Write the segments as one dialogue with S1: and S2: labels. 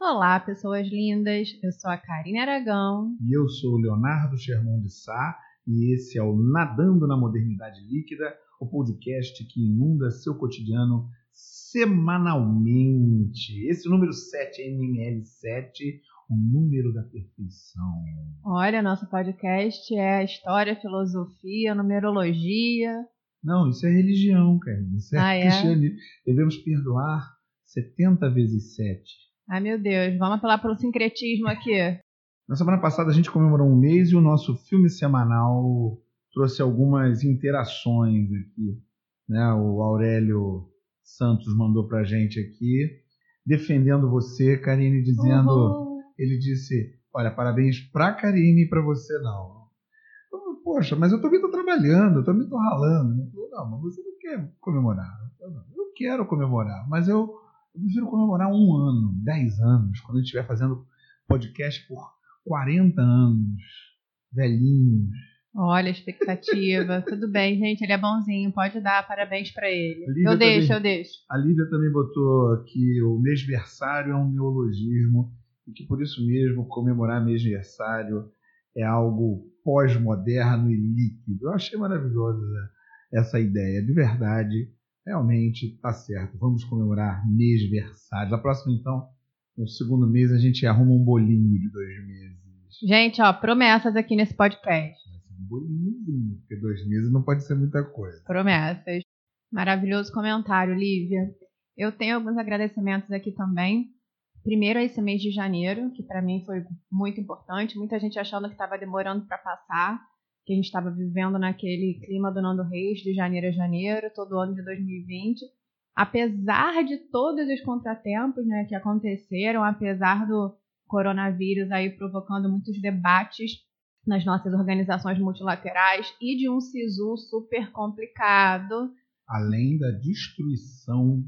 S1: Olá, pessoas lindas. Eu sou a Karine Aragão.
S2: E eu sou o Leonardo Sherman de Sá. E esse é o Nadando na Modernidade Líquida, o podcast que inunda seu cotidiano semanalmente. Esse número 7, NML7, o número da perfeição.
S1: Olha, nosso podcast é história, filosofia, numerologia.
S2: Não, isso é religião, cara. Isso é
S1: Ah, é?
S2: cristianismo. Devemos perdoar 70 vezes 7.
S1: Ai, meu Deus, vamos apelar pelo sincretismo aqui.
S2: Na semana passada a gente comemorou um mês e o nosso filme semanal trouxe algumas interações aqui. Né? O Aurélio Santos mandou pra gente aqui, defendendo você, Karine, dizendo.
S1: Uhul.
S2: Ele disse: Olha, parabéns pra Karine e pra você não. Eu Poxa, mas eu também tô trabalhando, eu também tô ralando. Ele falou, não, mas você não quer comemorar. Eu, falei, "Não, eu quero comemorar, mas eu, eu prefiro comemorar um ano, 10 anos, quando a gente estiver fazendo podcast por 40 anos, velhinhos.
S1: Olha a expectativa. Tudo bem, gente, ele é bonzinho, pode dar parabéns pra ele.
S2: Lívia
S1: eu deixo,
S2: também.
S1: eu deixo.
S2: A Lívia também botou que o mêsversário é um neologismo e que por isso mesmo comemorar mêsversário é algo pós-moderno e líquido. Eu achei maravilhosa essa ideia. De verdade, realmente está certo. Vamos comemorar mêsversários. A próxima, então, no segundo mês, a gente arruma um bolinho de dois meses.
S1: Gente, ó, promessas aqui nesse podcast.
S2: Vai ser um bolinhozinho, porque dois meses não pode ser muita coisa.
S1: Promessas. Maravilhoso comentário, Lívia. Eu tenho alguns agradecimentos aqui também. Primeiro, esse mês de janeiro, que para mim foi muito importante. Muita gente achando que estava demorando para passar, que a gente estava vivendo naquele clima do Nando Reis, de janeiro a janeiro, todo ano de 2020. Apesar de todos os contratempos né, que aconteceram, apesar do coronavírus aí provocando muitos debates nas nossas organizações multilaterais e de um SISU super complicado.
S2: além da destruição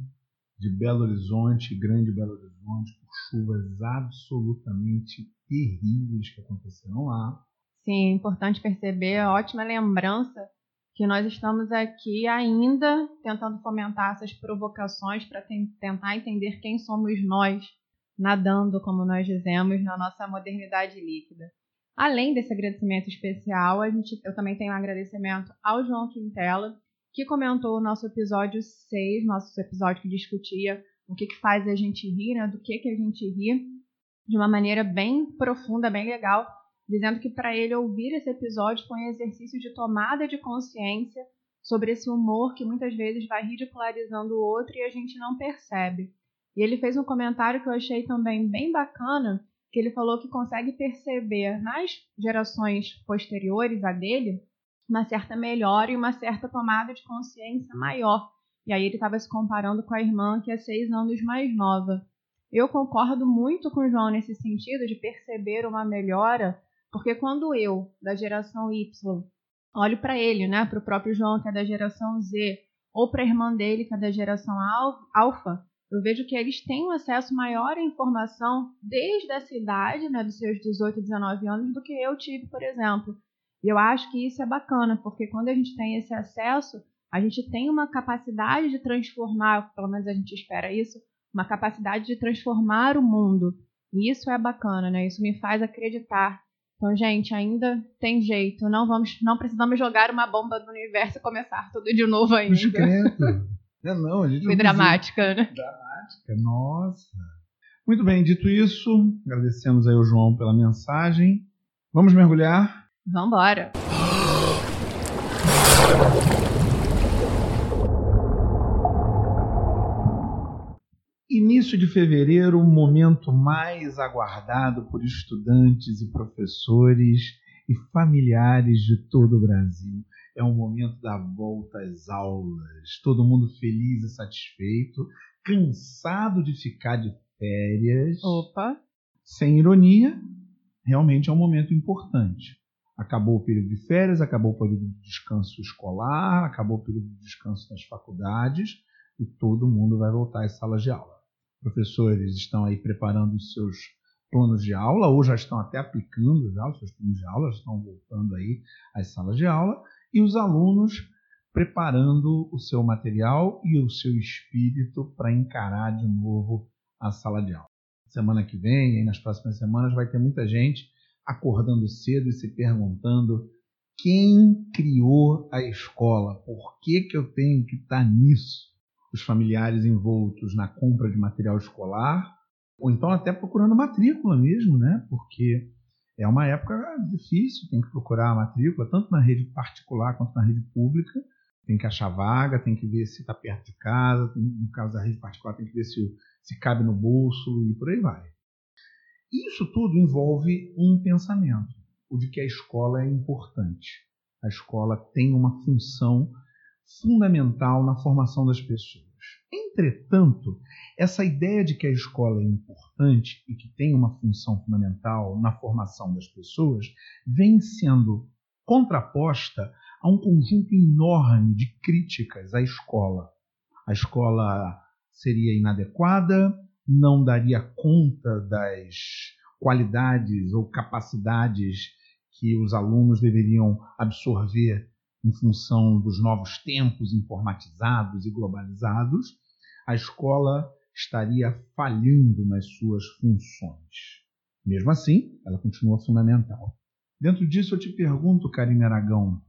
S2: de Belo Horizonte, Grande Belo Horizonte, por chuvas absolutamente terríveis que aconteceram lá.
S1: Sim, é importante perceber, ótima lembrança que nós estamos aqui ainda tentando fomentar essas provocações para tentar entender quem somos nós, nadando, como nós dizemos, na nossa modernidade líquida. Além desse agradecimento especial, a gente, eu também tenho um agradecimento ao João Quintela, que comentou o nosso episódio 6, nosso episódio que discutia o que, que faz a gente rir, né, do que, que a gente ri, de uma maneira bem profunda, bem legal, dizendo que para ele ouvir esse episódio foi um exercício de tomada de consciência sobre esse humor que muitas vezes vai ridicularizando o outro e a gente não percebe. E ele fez um comentário que eu achei também bem bacana, que ele falou que consegue perceber nas gerações posteriores a dele uma certa melhora e uma certa tomada de consciência maior. E aí ele estava se comparando com a irmã que é seis anos mais nova. Eu concordo muito com o João nesse sentido de perceber uma melhora, porque quando eu, da geração Y, olho para ele, né, para o próprio João, que é da geração Z, ou para a irmã dele, que é da geração al- Alpha, eu vejo que eles têm um acesso maior à informação desde essa idade, né, dos seus 18, 19 anos, do que eu tive, por exemplo. E eu acho que isso é bacana, porque quando a gente tem esse acesso, a gente tem uma capacidade de transformar, pelo menos a gente espera isso, uma capacidade de transformar o mundo. E isso é bacana, né? Isso me faz acreditar. Então, gente, ainda tem jeito. Não vamos, não precisamos jogar uma bomba no universo e começar tudo de novo ainda.
S2: Discreto. É, não, a gente
S1: Foi dramática, né?
S2: precisa- Nossa. Muito bem, dito isso, agradecemos aí ao João pela mensagem. Vamos mergulhar?
S1: Vambora.
S2: Início de fevereiro, o momento mais aguardado por estudantes e professores e familiares de todo o Brasil. É o momento da volta às aulas. Todo mundo feliz e satisfeito, cansado de ficar de férias.
S1: Opa.
S2: Sem ironia, realmente é um momento importante. Acabou o período de férias, acabou o período de descanso escolar, acabou o período de descanso das faculdades e todo mundo vai voltar às salas de aula. Professores estão aí preparando os seus planos de aula, ou já estão até aplicando já os seus planos de aula, já estão voltando aí às salas de aula, e os alunos preparando o seu material e o seu espírito para encarar de novo a sala de aula. Semana que vem, e nas próximas semanas, vai ter muita gente acordando cedo e se perguntando quem criou a escola, por que, que eu tenho que estar nisso? Os familiares envoltos na compra de material escolar, ou então até procurando matrícula mesmo, né? Porque é uma época difícil, tem que procurar a matrícula, tanto na rede particular quanto na rede pública. Tem que achar vaga, tem que ver se está perto de casa, tem, no caso da rede particular, tem que ver se, se cabe no bolso e por aí vai. Isso tudo envolve um pensamento, o de que a escola é importante. A escola tem uma função fundamental na formação das pessoas. Entretanto, essa ideia de que a escola é importante e que tem uma função fundamental na formação das pessoas vem sendo contraposta a um conjunto enorme de críticas à escola. A escola seria inadequada, não daria conta das qualidades ou capacidades que os alunos deveriam absorver em função dos novos tempos informatizados e globalizados, a escola estaria falhando nas suas funções. Mesmo assim, ela continua fundamental. Dentro disso, eu te pergunto, Karine Aragão,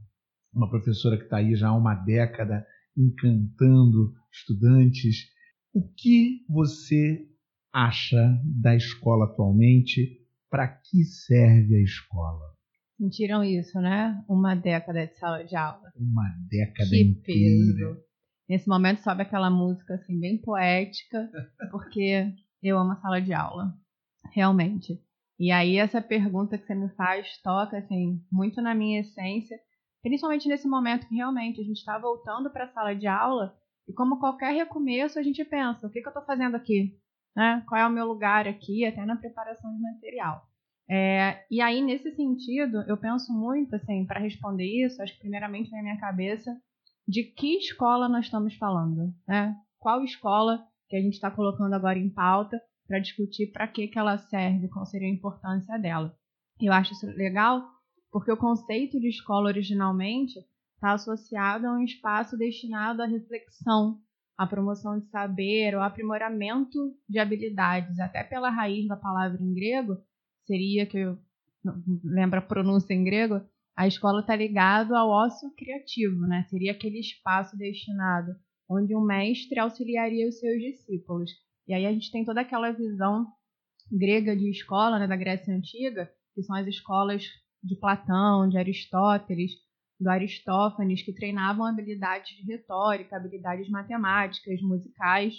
S2: uma professora que está aí já há uma década encantando estudantes, o que você acha da escola atualmente? Para que serve a escola?
S1: Sentiram isso, né? Uma década de sala de aula.
S2: Uma década
S1: que
S2: inteira.
S1: Peso. Nesse momento sobe aquela música assim bem poética, porque eu amo a sala de aula, realmente. E aí essa pergunta que você me faz toca assim muito na minha essência, principalmente nesse momento que realmente a gente está voltando para a sala de aula e como qualquer recomeço a gente pensa, o que, que eu estou fazendo aqui? Né? Qual é o meu lugar aqui, até na preparação de material. É, e aí, nesse sentido, eu penso muito, assim, para responder isso, acho que primeiramente na minha cabeça, de que escola nós estamos falando, né? Qual escola que a gente está colocando agora em pauta para discutir para que, que ela serve, qual seria a importância dela. Eu acho isso legal porque o conceito de escola originalmente está associado a um espaço destinado à reflexão, à promoção de saber, ao aprimoramento de habilidades, até pela raiz da palavra em grego, seria que eu lembro a pronúncia em grego, a escola está ligado ao ócio criativo, né? Seria aquele espaço destinado onde um mestre auxiliaria os seus discípulos. E aí a gente tem toda aquela visão grega de escola, né, da Grécia antiga, que são as escolas de Platão, de Aristóteles, do Aristófanes, que treinavam habilidades de retórica, habilidades matemáticas, musicais,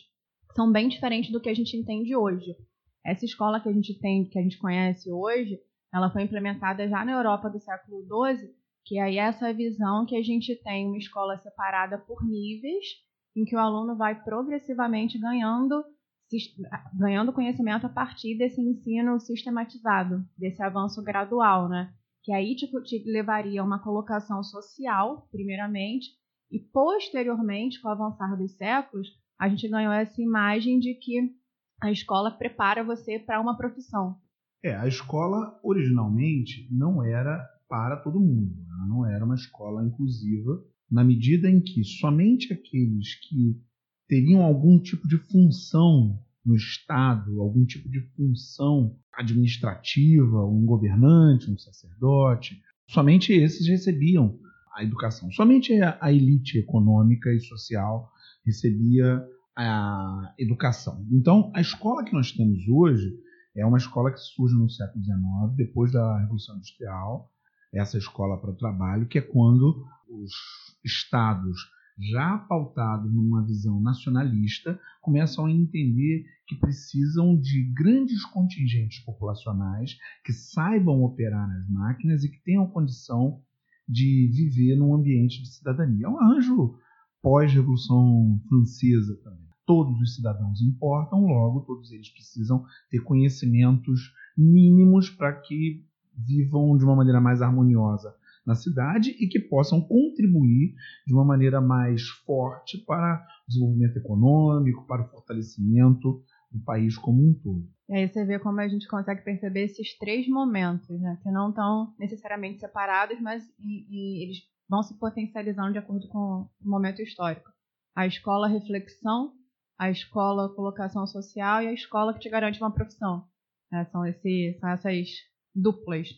S1: são bem diferentes do que a gente entende hoje. Essa escola que a gente tem, que a gente conhece hoje, ela foi implementada já na Europa do século XII, que aí é essa visão que a gente tem uma escola separada por níveis, em que o aluno vai progressivamente ganhando ganhando conhecimento a partir desse ensino sistematizado, desse avanço gradual, né? Que aí te, te levaria a uma colocação social, primeiramente, e posteriormente, com o avançar dos séculos, a gente ganhou essa imagem de que a escola prepara você para uma profissão.
S2: É, a escola originalmente não era para todo mundo, ela não era uma escola inclusiva, na medida em que somente aqueles que teriam algum tipo de função no Estado, algum tipo de função administrativa, um governante, um sacerdote, somente esses recebiam a educação. Somente a elite econômica e social recebia a educação. Então, a escola que nós temos hoje é uma escola que surge no século XIX, depois da Revolução Industrial, essa escola para o trabalho, que é quando os estados, já pautados numa visão nacionalista, começam a entender que precisam de grandes contingentes populacionais que saibam operar as máquinas e que tenham condição de viver num ambiente de cidadania. É um arranjo pós-Revolução Francesa também todos os cidadãos importam, logo todos eles precisam ter conhecimentos mínimos para que vivam de uma maneira mais harmoniosa na cidade e que possam contribuir de uma maneira mais forte para o desenvolvimento econômico, para o fortalecimento do país como um todo.
S1: E aí você vê como a gente consegue perceber esses três momentos, né, que não estão necessariamente separados, mas e, e eles vão se potencializando de acordo com o momento histórico. A escola reflexão, a escola colocação social e a escola que te garante uma profissão. Né? São, esse, são essas duplas.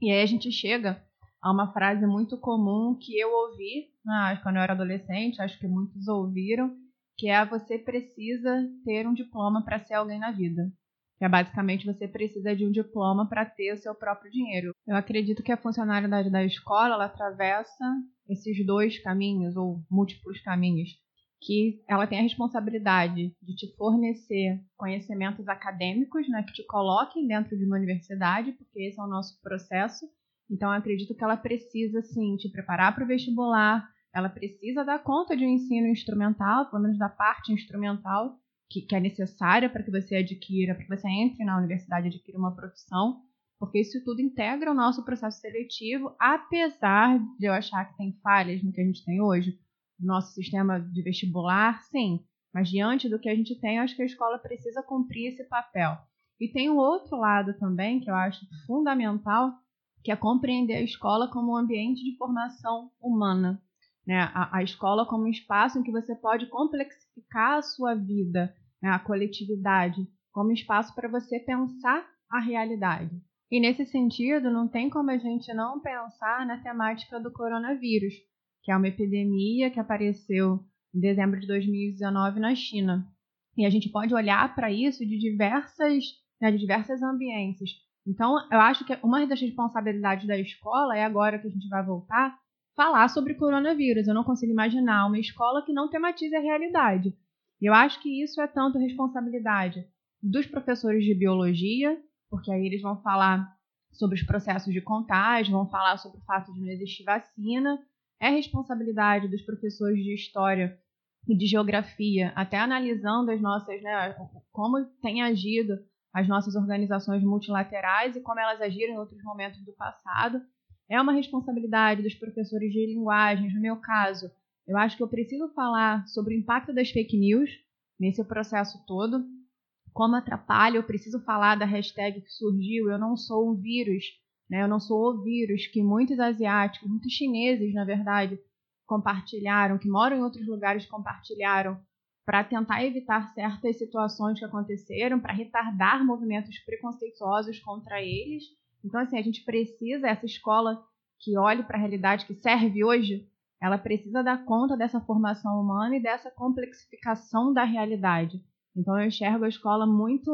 S1: E aí a gente chega a uma frase muito comum que eu ouvi né, quando eu era adolescente, acho que muitos ouviram, que é você precisa ter um diploma para ser alguém na vida. Que é basicamente você precisa de um diploma para ter o seu próprio dinheiro. Eu acredito que a funcionalidade da escola ela atravessa esses dois caminhos ou múltiplos caminhos, que ela tem a responsabilidade de te fornecer conhecimentos acadêmicos, né, que te coloquem dentro de uma universidade, porque esse é o nosso processo. Então, eu acredito que ela precisa, sim, te preparar para o vestibular, ela precisa dar conta de um ensino instrumental, pelo menos da parte instrumental que, que é necessária para que você adquira, para que você entre na universidade e adquira uma profissão, porque isso tudo integra o nosso processo seletivo, apesar de eu achar que tem falhas no que a gente tem hoje, no nosso sistema de vestibular, sim, mas diante do que a gente tem, eu acho que a escola precisa cumprir esse papel. E tem um outro lado também que eu acho fundamental, que é compreender a escola como um ambiente de formação humana né, a, a, escola como um espaço em que você pode complexificar a sua vida, né, a coletividade, como espaço para você pensar a realidade. E nesse sentido, não tem como a gente não pensar na temática do coronavírus, que é uma epidemia que apareceu em dezembro de 2019 na China. E a gente pode olhar para isso de diversas, né, de diversas ambiências. Então, eu acho que uma das responsabilidades da escola é agora que a gente vai voltar falar sobre coronavírus. Eu não consigo imaginar uma escola que não tematize a realidade. Eu acho que isso é tanto responsabilidade dos professores de biologia, porque aí eles vão falar sobre os processos de contágio, vão falar sobre o fato de não existir vacina. É responsabilidade dos professores de história e de geografia, até analisando as nossas, né, como tem agido as nossas organizações multilaterais e como elas agiram em outros momentos do passado. É uma responsabilidade dos professores de linguagens, no meu caso. Eu acho que eu preciso falar sobre o impacto das fake news nesse processo todo, como atrapalha, eu preciso falar da hashtag que surgiu, eu não sou um vírus, né? eu não sou o vírus que muitos asiáticos, muitos chineses, na verdade, compartilharam, que moram em outros lugares compartilharam para tentar evitar certas situações que aconteceram, para retardar movimentos preconceituosos contra eles então, assim, a gente precisa, essa escola que olhe para a realidade que serve hoje, ela precisa dar conta dessa formação humana e dessa complexificação da realidade. Então, eu enxergo a escola muito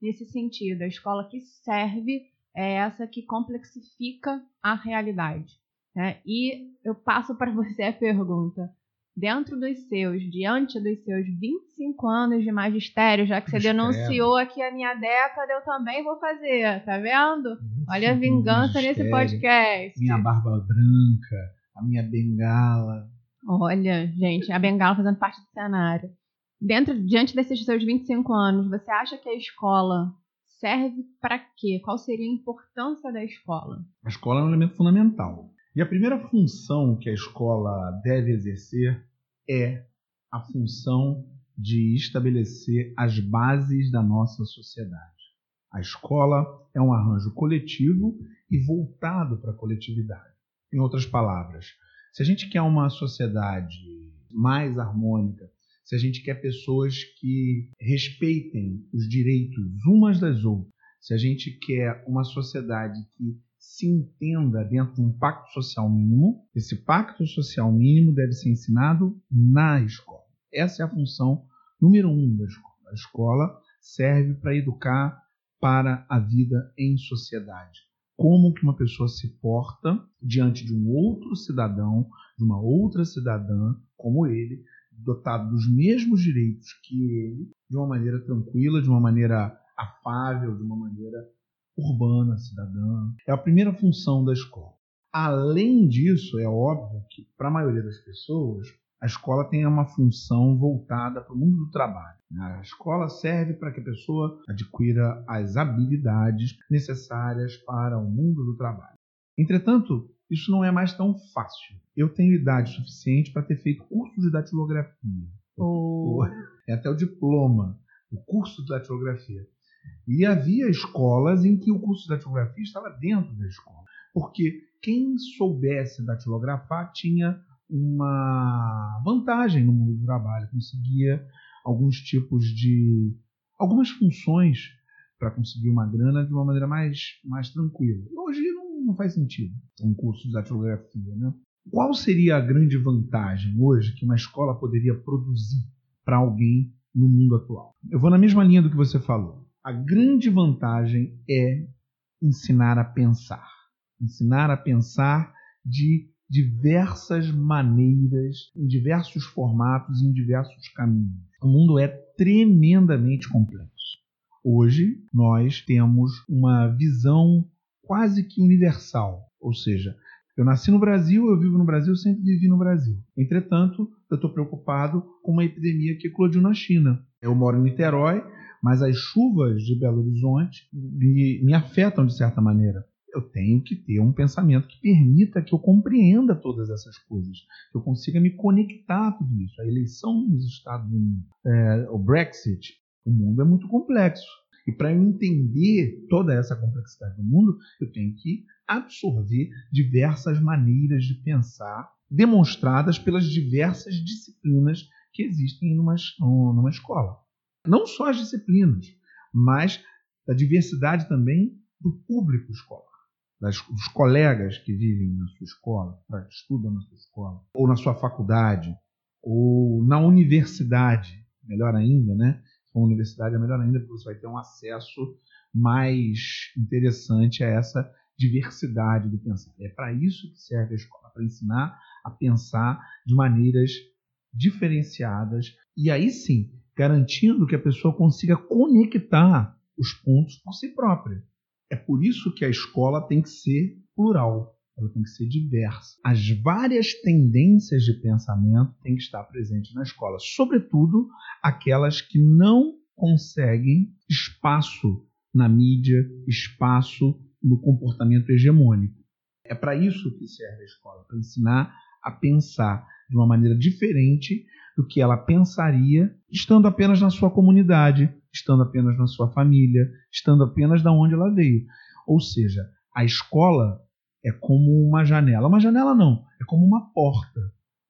S1: nesse sentido. A escola que serve é essa que complexifica a realidade. Né? E eu passo para você a pergunta: dentro dos seus, diante dos seus 25 anos de magistério, já que você denunciou aqui a minha década, eu também vou fazer, tá vendo? Olha a vingança nesse podcast.
S2: Minha barba branca, a minha bengala.
S1: Olha, gente, a bengala fazendo parte do cenário. Dentro, diante desses seus 25 anos, você acha que a escola serve para quê? Qual seria a importância da escola?
S2: A escola é um elemento fundamental. E a primeira função que a escola deve exercer é a função de estabelecer as bases da nossa sociedade. A escola é um arranjo coletivo e voltado para a coletividade. Em outras palavras, se a gente quer uma sociedade mais harmônica, se a gente quer pessoas que respeitem os direitos umas das outras, se a gente quer uma sociedade que se entenda dentro de um pacto social mínimo. Esse pacto social mínimo deve ser ensinado na escola. Essa é a função número um da escola. A escola serve para educar para a vida em sociedade. Como que uma pessoa se porta diante de um outro cidadão, de uma outra cidadã como ele, dotado dos mesmos direitos que ele, de uma maneira tranquila, de uma maneira afável, de uma maneira urbana, cidadã. É a primeira função da escola. Além disso, é óbvio que, para a maioria das pessoas, a escola tem uma função voltada para o mundo do trabalho. A escola serve para que a pessoa adquira as habilidades necessárias para o mundo do trabalho. Entretanto, isso não é mais tão fácil. Eu tenho idade suficiente para ter feito curso de datilografia.
S1: Oh.
S2: É até o diploma o curso de datilografia. E havia escolas em que o curso de datilografia estava dentro da escola, porque quem soubesse datilografar tinha uma vantagem no mundo do trabalho, conseguia alguns tipos de algumas funções para conseguir uma grana de uma maneira mais, mais tranquila. Hoje não, não faz sentido um curso de datilografia. Né? Qual seria a grande vantagem hoje que uma escola poderia produzir para alguém no mundo atual? Eu vou na mesma linha do que você falou. A grande vantagem é ensinar a pensar. Ensinar a pensar de diversas maneiras, em diversos formatos, em diversos caminhos. O mundo é tremendamente complexo. Hoje nós temos uma visão quase que universal, ou seja, eu nasci no Brasil, eu vivo no Brasil, sempre vivi no Brasil. Entretanto, eu estou preocupado com uma epidemia que eclodiu na China. Eu moro em Niterói, mas as chuvas de Belo Horizonte me, me afetam de certa maneira. Eu tenho que ter um pensamento que permita que eu compreenda todas essas coisas, que eu consiga me conectar a tudo isso. A eleição nos Estados Unidos, é, o Brexit, o mundo é muito complexo. E para eu entender toda essa complexidade do mundo, eu tenho que absorver diversas maneiras de pensar demonstradas pelas diversas disciplinas que existem numa, numa escola. Não só as disciplinas, mas a diversidade também do público escolar, das, dos colegas que vivem na sua escola, que estudam na sua escola, ou na sua faculdade, ou na universidade, melhor ainda, né? com a universidade é melhor ainda, porque você vai ter um acesso mais interessante a essa diversidade do pensar. É para isso que serve a escola, para ensinar a pensar de maneiras diferenciadas e aí sim, garantindo que a pessoa consiga conectar os pontos por si própria. É por isso que a escola tem que ser plural ela tem que ser diversa. As várias tendências de pensamento têm que estar presentes na escola, sobretudo aquelas que não conseguem espaço na mídia, espaço no comportamento hegemônico. É para isso que serve a escola, para ensinar a pensar de uma maneira diferente do que ela pensaria estando apenas na sua comunidade, estando apenas na sua família, estando apenas da onde ela veio. Ou seja, a escola é como uma janela. Uma janela não, é como uma porta,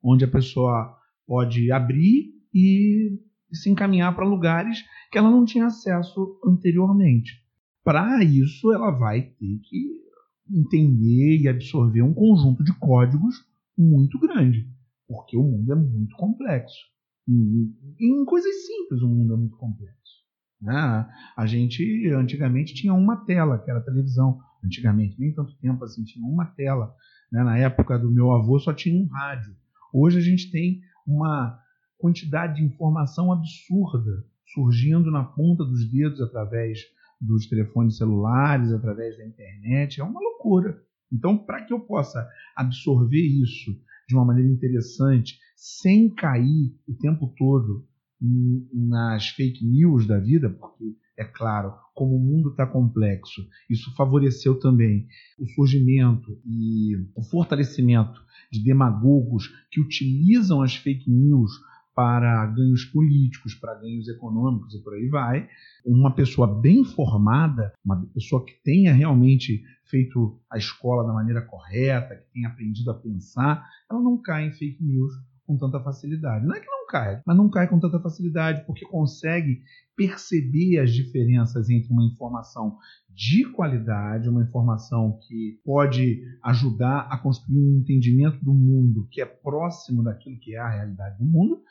S2: onde a pessoa pode abrir e se encaminhar para lugares que ela não tinha acesso anteriormente. Para isso, ela vai ter que entender e absorver um conjunto de códigos muito grande, porque o mundo é muito complexo. Em coisas simples, o mundo é muito complexo. Né? A gente antigamente tinha uma tela, que era televisão antigamente, nem tanto tempo assim, tinha uma tela. Né? Na época do meu avô só tinha um rádio. Hoje a gente tem uma quantidade de informação absurda surgindo na ponta dos dedos através dos telefones celulares, através da internet. É uma loucura. Então, para que eu possa absorver isso de uma maneira interessante, sem cair o tempo todo nas fake news da vida, porque é claro, como o mundo está complexo, isso favoreceu também o surgimento e o fortalecimento de demagogos que utilizam as fake news para ganhos políticos, para ganhos econômicos e por aí vai. Uma pessoa bem formada, uma pessoa que tenha realmente feito a escola da maneira correta, que tenha aprendido a pensar, ela não cai em fake news com tanta facilidade. Não é que não cai, mas não cai com tanta facilidade porque consegue perceber as diferenças entre uma informação de qualidade, uma informação que pode ajudar a construir um entendimento do mundo que é próximo daquilo que é a realidade do mundo,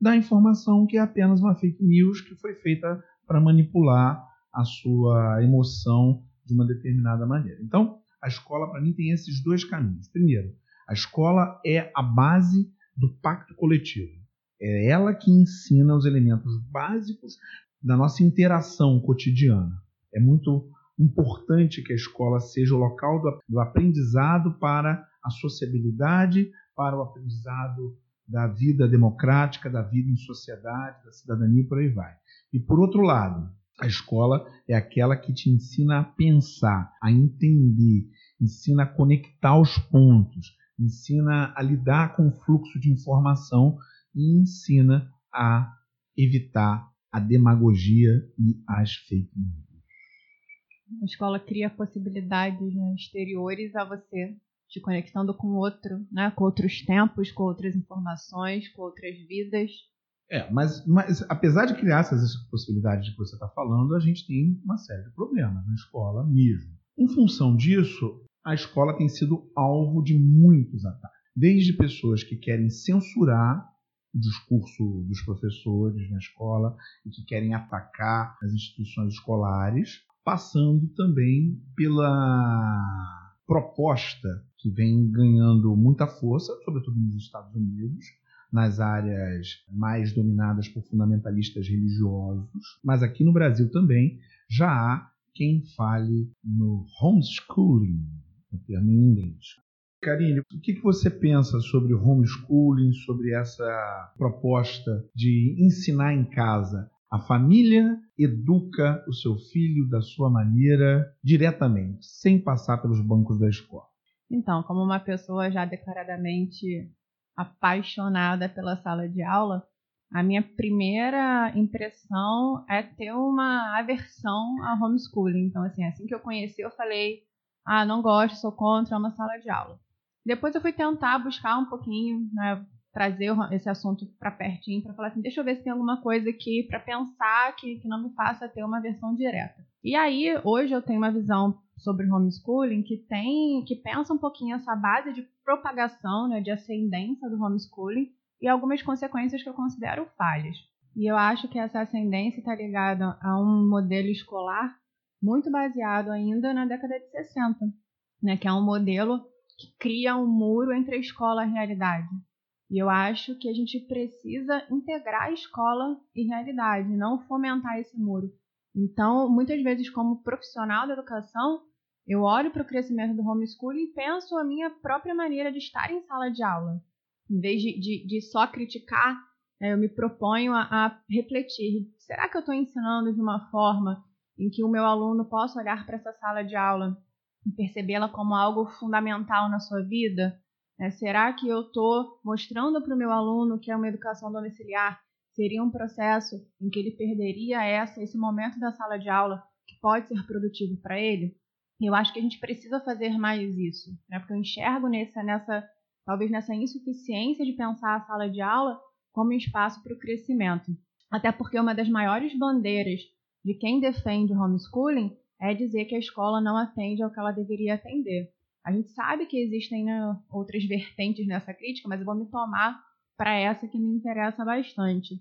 S2: da informação que é apenas uma fake news que foi feita para manipular a sua emoção de uma determinada maneira. Então, a escola, para mim, tem esses dois caminhos. Primeiro, a escola é a base do pacto coletivo. É ela que ensina os elementos básicos da nossa interação cotidiana. É muito importante que a escola seja o local do, do aprendizado para a sociabilidade, para o aprendizado da vida democrática, da vida em sociedade, da cidadania e por aí vai. E por outro lado, a escola é aquela que te ensina a pensar, a entender, ensina a conectar os pontos, ensina a lidar com o fluxo de informação e ensina a evitar a demagogia e as fake news.
S1: A escola cria possibilidades né, exteriores a você, te conectando com outro, né, com outros tempos, com outras informações, com outras vidas.
S2: É, mas, mas apesar de criar essas possibilidades que você está falando, a gente tem uma série de problemas na escola mesmo. Em função disso, a escola tem sido alvo de muitos ataques. Desde pessoas que querem censurar o discurso dos professores na escola e que querem atacar as instituições escolares, passando também pela proposta que vem ganhando muita força, sobretudo nos Estados Unidos, nas áreas mais dominadas por fundamentalistas religiosos, mas aqui no Brasil também já há quem fale no homeschooling, o termo em inglês. Karine, o que você pensa sobre homeschooling, sobre essa proposta de ensinar em casa? A família educa o seu filho da sua maneira, diretamente, sem passar pelos bancos da escola.
S1: Então, como uma pessoa já declaradamente apaixonada pela sala de aula, a minha primeira impressão é ter uma aversão a homeschooling. Então, assim, assim que eu conheci, eu falei: ah, não gosto, sou contra uma sala de aula. Depois eu fui tentar buscar um pouquinho, né, trazer esse assunto para pertinho, para falar assim, deixa eu ver se tem alguma coisa aqui para pensar que, que não me faça ter uma versão direta. E aí, hoje eu tenho uma visão sobre homeschooling que tem, que pensa um pouquinho essa base de propagação, né, de ascendência do homeschooling e algumas consequências que eu considero falhas. E eu acho que essa ascendência está ligada a um modelo escolar muito baseado ainda na década de 60, né, que é um modelo que cria um muro entre a escola e a realidade. E eu acho que a gente precisa integrar a escola e realidade, não fomentar esse muro. Então, muitas vezes, como profissional da educação, eu olho para o crescimento do homeschooling e penso a minha própria maneira de estar em sala de aula. Em vez de, de, de só criticar, né, eu me proponho a, a refletir. Será que eu estou ensinando de uma forma em que o meu aluno possa olhar para essa sala de aula e percebê-la como algo fundamental na sua vida? É, será que eu estou mostrando para o meu aluno que é uma educação domiciliar seria um processo em que ele perderia essa, esse momento da sala de aula que pode ser produtivo para ele? Eu acho que a gente precisa fazer mais isso, né? porque eu enxergo nessa, nessa, talvez nessa insuficiência de pensar a sala de aula como um espaço para o crescimento. Até porque uma das maiores bandeiras de quem defende homeschooling é dizer que a escola não atende ao que ela deveria atender. A gente sabe que existem né, outras vertentes nessa crítica, mas eu vou me tomar para essa que me interessa bastante.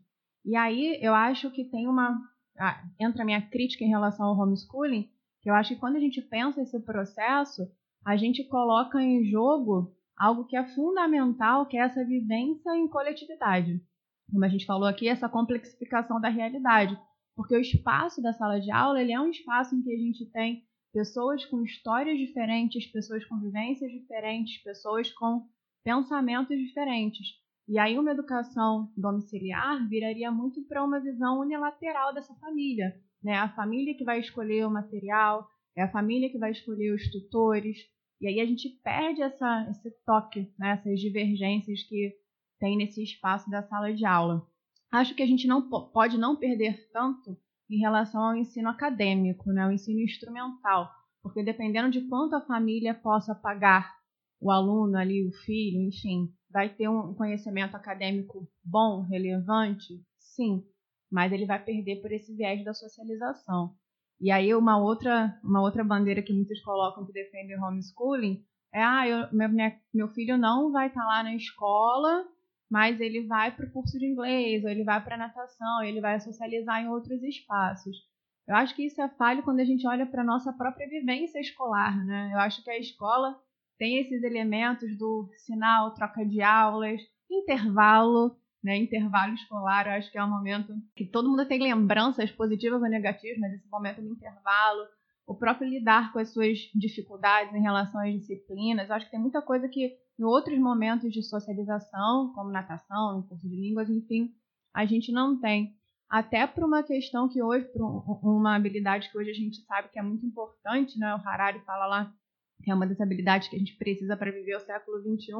S1: E aí eu acho que tem uma. Ah, entra a minha crítica em relação ao homeschooling, que eu acho que quando a gente pensa esse processo, a gente coloca em jogo algo que é fundamental, que é essa vivência em coletividade. Como a gente falou aqui, essa complexificação da realidade. Porque o espaço da sala de aula ele é um espaço em que a gente tem pessoas com histórias diferentes, pessoas com vivências diferentes, pessoas com pensamentos diferentes. E aí uma educação domiciliar viraria muito para uma visão unilateral dessa família. Né? A família que vai escolher o material, é a família que vai escolher os tutores. E aí a gente perde essa, esse toque, né? essas divergências que tem nesse espaço da sala de aula. Acho que a gente não pode não perder tanto em relação ao ensino acadêmico, né, o ensino instrumental, porque dependendo de quanto a família possa pagar o aluno ali, o filho, enfim, vai ter um conhecimento acadêmico bom, relevante, sim, mas ele vai perder por esse viés da socialização. E aí uma outra, uma outra bandeira que muitos colocam que defendem o homeschooling é, ah, eu, meu, minha, meu filho não vai estar tá lá na escola mas ele vai para o curso de inglês, ou ele vai para natação, ele vai socializar em outros espaços. Eu acho que isso é falho quando a gente olha para a nossa própria vivência escolar, né? Eu acho que a escola tem esses elementos do sinal, troca de aulas, intervalo, né? Intervalo escolar, eu acho que é um momento que todo mundo tem lembranças positivas ou negativas, mas esse momento do intervalo, o próprio lidar com as suas dificuldades em relação às disciplinas. Eu acho que tem muita coisa que em outros momentos de socialização, como natação, curso de línguas, enfim, a gente não tem. Até por uma questão que hoje, por uma habilidade que hoje a gente sabe que é muito importante, né? O Harari fala lá que é uma das habilidades que a gente precisa para viver o século XXI,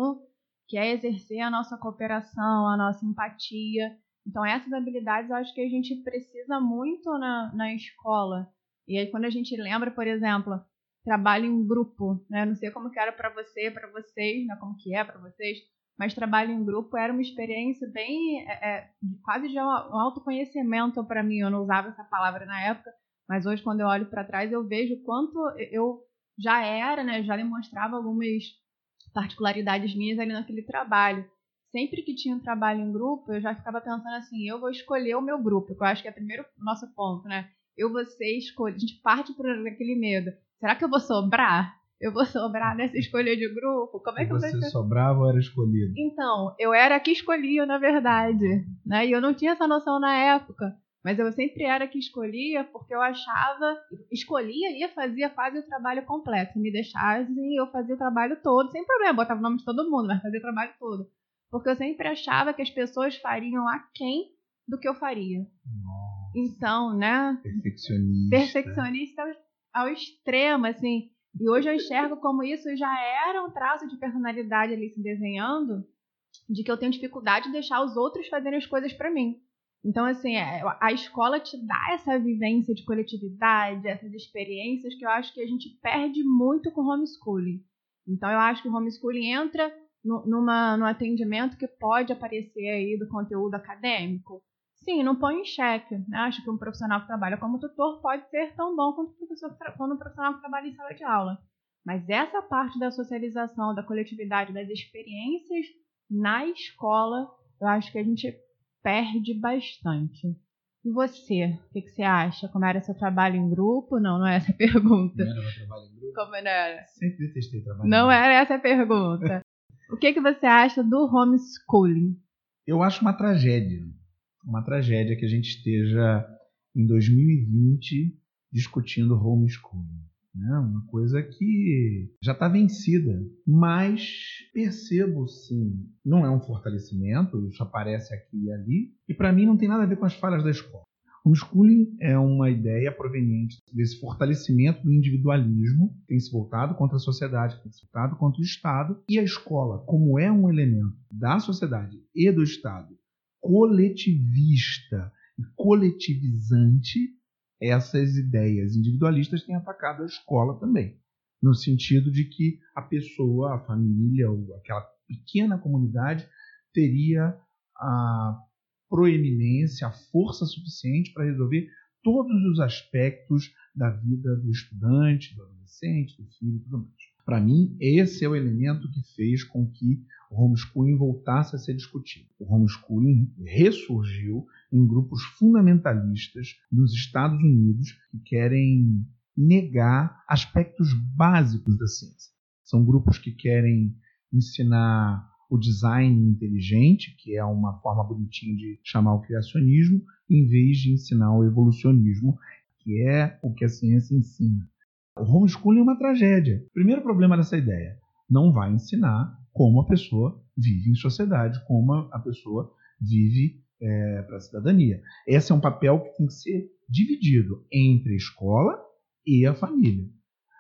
S1: que é exercer a nossa cooperação, a nossa empatia. Então, essas habilidades eu acho que a gente precisa muito na, na escola. E aí, quando a gente lembra, por exemplo, trabalho em grupo, né? Não sei como que era para você, para vocês, né? Como que é para vocês, mas trabalho em grupo era uma experiência bem, é, é, quase de um autoconhecimento para mim. Eu não usava essa palavra na época, mas hoje, quando eu olho para trás, eu vejo quanto eu já era, né? Já demonstrava algumas particularidades minhas ali naquele trabalho. Sempre que tinha um trabalho em grupo, eu já ficava pensando assim: eu vou escolher o meu grupo, que eu acho que é o primeiro nosso ponto, né? Eu vou ser escolha. A gente parte por aquele medo. Será que eu vou sobrar? Eu vou sobrar nessa escolha de grupo? Como é que
S2: você
S1: eu vou
S2: sobrava ou era escolhido?
S1: Então, eu era a que escolhia, na verdade. Né? E eu não tinha essa noção na época. Mas eu sempre era a que escolhia porque eu achava. Escolhia e fazia quase o trabalho completo. Se me deixassem, eu fazia o trabalho todo, sem problema. Botava o nome de todo mundo, mas fazia o trabalho todo. Porque eu sempre achava que as pessoas fariam aquém do que eu faria.
S2: Nossa.
S1: Então, né?
S2: Perfeccionista.
S1: Perfeccionista ao extremo, assim. E hoje eu enxergo como isso já era um traço de personalidade ali se desenhando, de que eu tenho dificuldade de deixar os outros fazerem as coisas para mim. Então, assim, é, a escola te dá essa vivência de coletividade, essas experiências que eu acho que a gente perde muito com homeschooling. Então, eu acho que o homeschooling entra no, numa, no atendimento que pode aparecer aí do conteúdo acadêmico. Sim, não põe em xeque. Né? Acho que um profissional que trabalha como tutor pode ser tão bom quanto, professor, quanto um profissional que trabalha em sala de aula. Mas essa parte da socialização, da coletividade, das experiências na escola, eu acho que a gente perde bastante. E você? O que, que, você acha? Como era seu trabalho em grupo? Não, não é essa a pergunta.
S2: Não era meu trabalho em grupo?
S1: Como não era?
S2: Sempre detestei trabalho
S1: Não era essa a pergunta. o que, que você acha do homeschooling?
S2: Eu acho uma tragédia uma tragédia que a gente esteja em 2020 discutindo homeschooling. Né? Uma coisa que já está vencida, mas percebo sim, não é um fortalecimento, isso aparece aqui e ali, e para mim não tem nada a ver com as falhas da escola. Homeschooling é uma ideia proveniente desse fortalecimento do individualismo, que tem se voltado contra a sociedade, que tem se voltado contra o Estado, e a escola, como é um elemento da sociedade e do Estado coletivista e coletivizante, essas ideias individualistas têm atacado a escola também, no sentido de que a pessoa, a família, ou aquela pequena comunidade teria a proeminência, a força suficiente para resolver todos os aspectos da vida do estudante, do adolescente, do filho e tudo mais. Para mim, esse é o elemento que fez com que o homeschooling voltasse a ser discutido. O homeschooling ressurgiu em grupos fundamentalistas nos Estados Unidos que querem negar aspectos básicos da ciência. São grupos que querem ensinar o design inteligente, que é uma forma bonitinha de chamar o criacionismo, em vez de ensinar o evolucionismo, que é o que a ciência ensina. O homeschooling é uma tragédia. Primeiro problema dessa ideia: não vai ensinar como a pessoa vive em sociedade, como a pessoa vive é, para a cidadania. Esse é um papel que tem que ser dividido entre a escola e a família.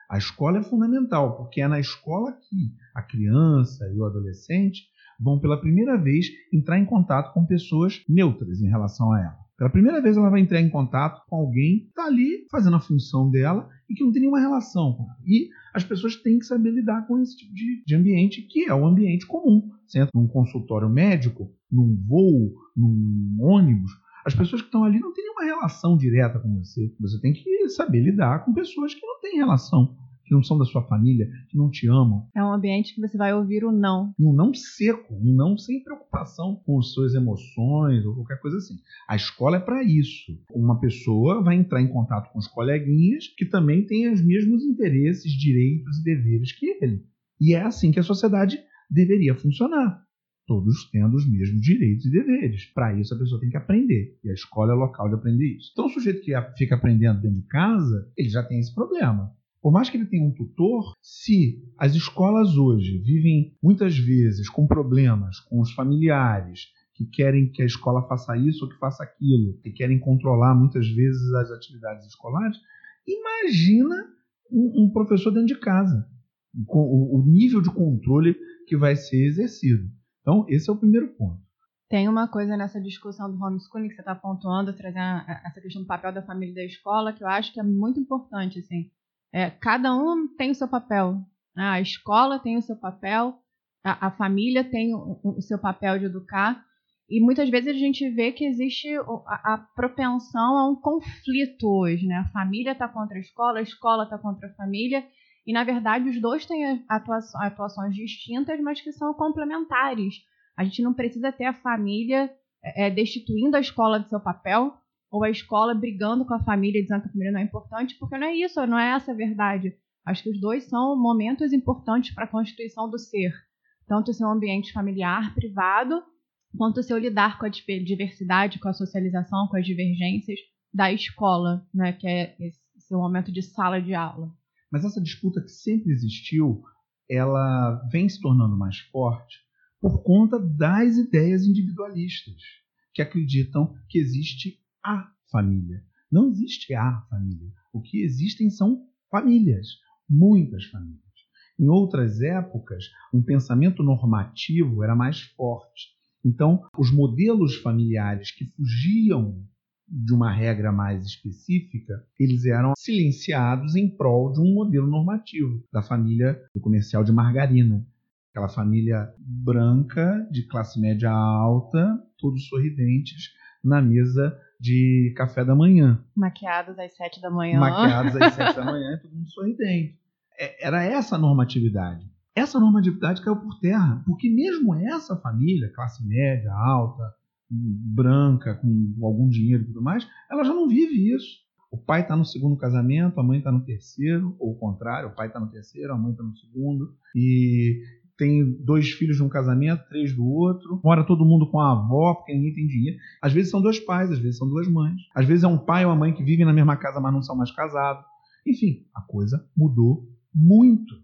S2: A escola é fundamental, porque é na escola que a criança e o adolescente vão pela primeira vez entrar em contato com pessoas neutras em relação a ela. Pela primeira vez ela vai entrar em contato com alguém que está ali fazendo a função dela e que não tem nenhuma relação. E as pessoas têm que saber lidar com esse tipo de, de ambiente que é um ambiente comum. Você entra num consultório médico, num voo, num ônibus, as pessoas que estão ali não têm nenhuma relação direta com você. Você tem que saber lidar com pessoas que não têm relação que não são da sua família, que não te amam.
S1: É um ambiente que você vai ouvir o não.
S2: Um não seco, um não sem preocupação com as suas emoções ou qualquer coisa assim. A escola é para isso. Uma pessoa vai entrar em contato com os coleguinhas que também têm os mesmos interesses, direitos e deveres que ele. E é assim que a sociedade deveria funcionar todos tendo os mesmos direitos e deveres. Para isso, a pessoa tem que aprender. E a escola é o local de aprender isso. Então, o sujeito que fica aprendendo dentro de casa, ele já tem esse problema. Por mais que ele tenha um tutor, se as escolas hoje vivem muitas vezes com problemas com os familiares que querem que a escola faça isso ou que faça aquilo, que querem controlar muitas vezes as atividades escolares, imagina um, um professor dentro de casa, o, o nível de controle que vai ser exercido. Então, esse é o primeiro ponto.
S1: Tem uma coisa nessa discussão do homeschooling que você está pontuando, trazendo essa questão do papel da família e da escola, que eu acho que é muito importante. Assim. É, cada um tem o seu papel. A escola tem o seu papel, a, a família tem o, o, seu papel de educar. E muitas vezes a gente vê que existe a, a propensão a um conflito hoje. Né? A família está contra a escola, a escola está contra a família. E, na verdade, os dois têm atuações, atuações distintas, mas que são complementares. A gente não precisa ter a família é, é, destituindo a escola do seu papel ou a escola brigando com a família dizendo que a família não é importante, porque não é isso, não é essa a verdade. Acho que os dois são momentos importantes para a constituição do ser. Tanto o seu ambiente familiar, privado, quanto o seu lidar com a diversidade, com a socialização, com as divergências da escola, né, que é esse momento de sala de aula.
S2: Mas essa disputa que sempre existiu, ela vem se tornando mais forte por conta das ideias individualistas, que acreditam que existe a família. Não existe a família. O que existem são famílias, muitas famílias. Em outras épocas, um pensamento normativo era mais forte. Então, os modelos familiares que fugiam de uma regra mais específica, eles eram silenciados em prol de um modelo normativo da família do comercial de margarina aquela família branca de classe média alta, todos sorridentes, na mesa de café da manhã.
S1: Maquiados às sete da manhã.
S2: Maquiados às sete da manhã, todo mundo sorridente. É, era essa a normatividade. Essa normatividade caiu por terra, porque mesmo essa família, classe média, alta, branca, com algum dinheiro e tudo mais, ela já não vive isso. O pai está no segundo casamento, a mãe está no terceiro, ou o contrário, o pai está no terceiro, a mãe está no segundo, e tem dois filhos de um casamento, três do outro, mora todo mundo com a avó, porque ninguém tem dinheiro. Às vezes são dois pais, às vezes são duas mães. Às vezes é um pai ou uma mãe que vivem na mesma casa, mas não são mais casados. Enfim, a coisa mudou muito.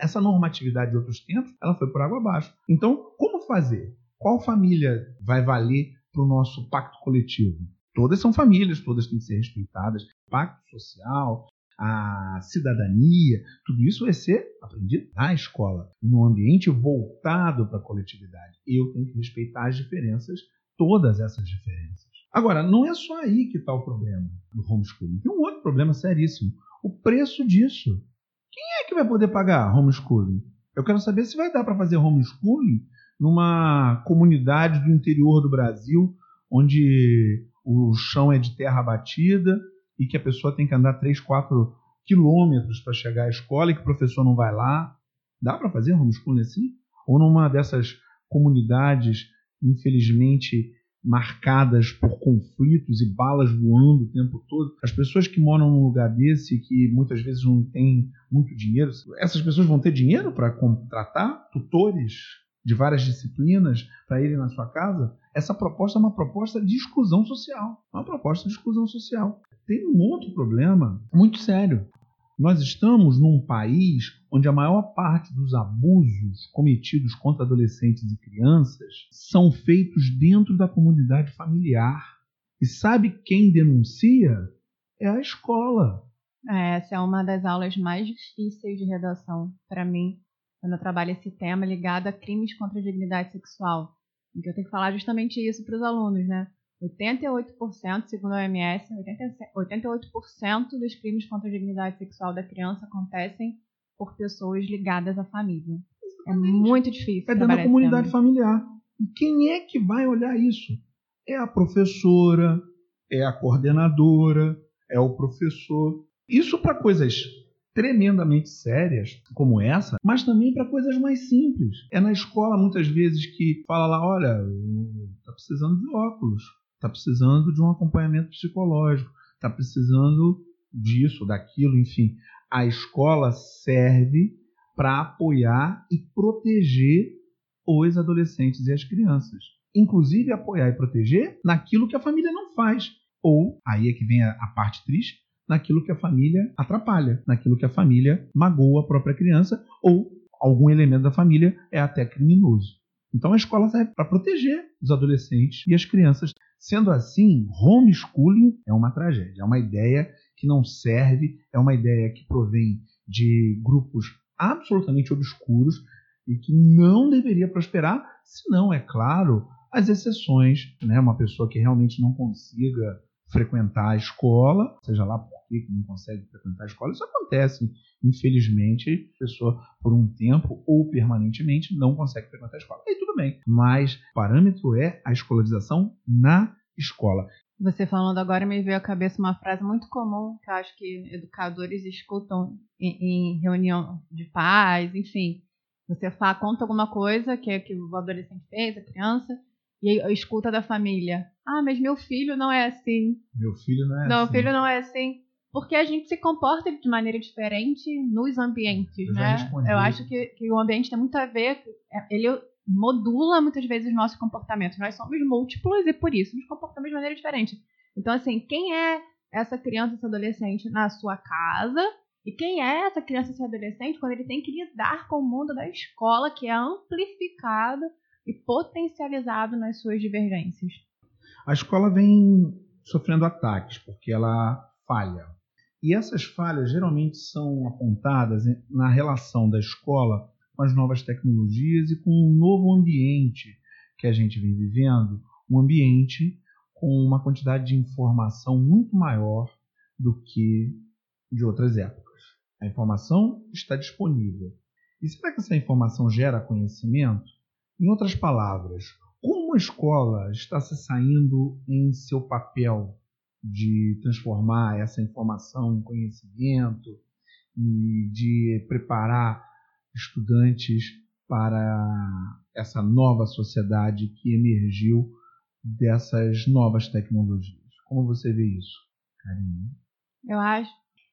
S2: Essa normatividade de outros tempos, ela foi por água abaixo. Então, como fazer? Qual família vai valer para o nosso pacto coletivo? Todas são famílias, todas têm que ser respeitadas. Pacto social, a cidadania, tudo isso vai ser aprendido na escola, num ambiente voltado para a coletividade. Eu tenho que respeitar as diferenças, todas essas diferenças. Agora, não é só aí que está o problema do homeschooling. Tem um outro problema seríssimo: o preço disso. Quem é que vai poder pagar homeschooling? Eu quero saber se vai dar para fazer homeschooling numa comunidade do interior do Brasil, onde o chão é de terra batida, e que a pessoa tem que andar 3, 4 quilômetros para chegar à escola e que o professor não vai lá. Dá para fazer homeschooling assim? Ou numa dessas comunidades, infelizmente, marcadas por conflitos e balas voando o tempo todo. As pessoas que moram num lugar desse, que muitas vezes não têm muito dinheiro, essas pessoas vão ter dinheiro para contratar tutores de várias disciplinas para irem na sua casa? Essa proposta é uma proposta de exclusão social. Uma proposta de exclusão social tem um outro problema muito sério. Nós estamos num país onde a maior parte dos abusos cometidos contra adolescentes e crianças são feitos dentro da comunidade familiar. E sabe quem denuncia? É a escola.
S1: É, essa é uma das aulas mais difíceis de redação para mim, quando eu trabalho esse tema ligado a crimes contra a dignidade sexual. Em que eu tenho que falar justamente isso para os alunos, né? 88%, segundo a OMS, 88% dos crimes contra a dignidade sexual da criança acontecem por pessoas ligadas à família. É Exatamente. É muito difícil.
S2: É dentro da comunidade familiar. E quem é que vai olhar isso? É a professora, é a coordenadora, é o professor. Isso para coisas tremendamente sérias como essa, mas também para coisas mais simples. É na escola muitas vezes que fala lá, olha, tá precisando de óculos está precisando de um acompanhamento psicológico, está precisando disso, daquilo, enfim. A escola serve para apoiar e proteger os adolescentes e as crianças. Inclusive apoiar e proteger naquilo que a família não faz. Ou, aí é que vem a, a parte triste, naquilo que a família atrapalha, naquilo que a família magoa a própria criança, ou algum elemento da família é até criminoso. Então a escola serve para proteger os adolescentes e as crianças. Sendo assim, homeschooling é uma tragédia, é uma ideia que não serve, é uma ideia que provém de grupos absolutamente obscuros e que não deveria prosperar, se não, é claro, as exceções, né? Uma pessoa que realmente não consiga frequentar a escola, seja lá por que não consegue frequentar a escola, isso acontece. Infelizmente, a pessoa, por um tempo ou permanentemente, não consegue frequentar a escola. Aí tudo bem. Mas o parâmetro é a escolarização na escola.
S1: Você falando agora me veio à cabeça uma frase muito comum que eu acho que educadores escutam em, em reunião de pais, enfim. Você fala, conta alguma coisa que, é que o adolescente fez, a criança, e aí escuta da família. Ah, mas meu filho não é assim.
S2: Meu filho não é
S1: não,
S2: assim.
S1: Meu filho não é assim. Porque a gente se comporta de maneira diferente nos ambientes,
S2: Eu
S1: né?
S2: respondi.
S1: Eu acho que, que o ambiente tem muito a ver. Ele modula muitas vezes o nosso comportamento. Nós somos múltiplos e por isso nos comportamos de maneira diferente. Então, assim, quem é essa criança, esse adolescente na sua casa e quem é essa criança, esse adolescente quando ele tem que lidar com o mundo da escola, que é amplificado e potencializado nas suas divergências.
S2: A escola vem sofrendo ataques porque ela falha. E essas falhas geralmente são apontadas na relação da escola com as novas tecnologias e com um novo ambiente que a gente vem vivendo, um ambiente com uma quantidade de informação muito maior do que de outras épocas. A informação está disponível. E será que essa informação gera conhecimento? Em outras palavras, como a escola está se saindo em seu papel de transformar essa informação em conhecimento e de preparar estudantes para essa nova sociedade que emergiu dessas novas tecnologias. Como você vê isso, Karine?
S1: Eu acho,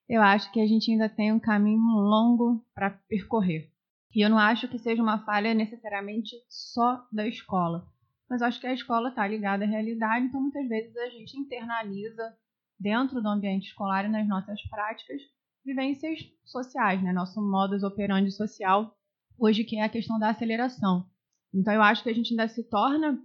S1: eu acho que a gente ainda tem um caminho longo para percorrer. E eu não acho que seja uma falha necessariamente só da escola. Mas acho que a escola está ligada à realidade, então muitas vezes a gente internaliza dentro do ambiente escolar e nas nossas práticas vivências sociais, né? Nosso modus operandi social hoje que é a questão da aceleração. Então eu acho que a gente ainda se torna,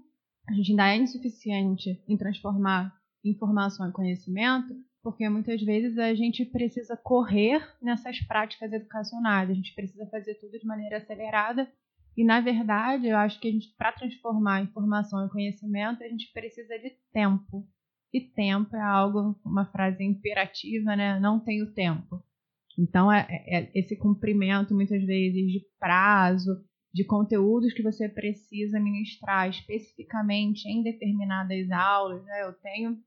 S1: a gente ainda é insuficiente em transformar informação em conhecimento, porque muitas vezes a gente precisa correr nessas práticas educacionais, a gente precisa fazer tudo de maneira acelerada e na verdade eu acho que para transformar informação em conhecimento a gente precisa de tempo e tempo é algo, uma frase imperativa, né? Não tenho tempo. Então, é, é esse cumprimento, muitas vezes, de prazo, de conteúdos que você precisa ministrar especificamente em determinadas aulas. Né? Eu tenho,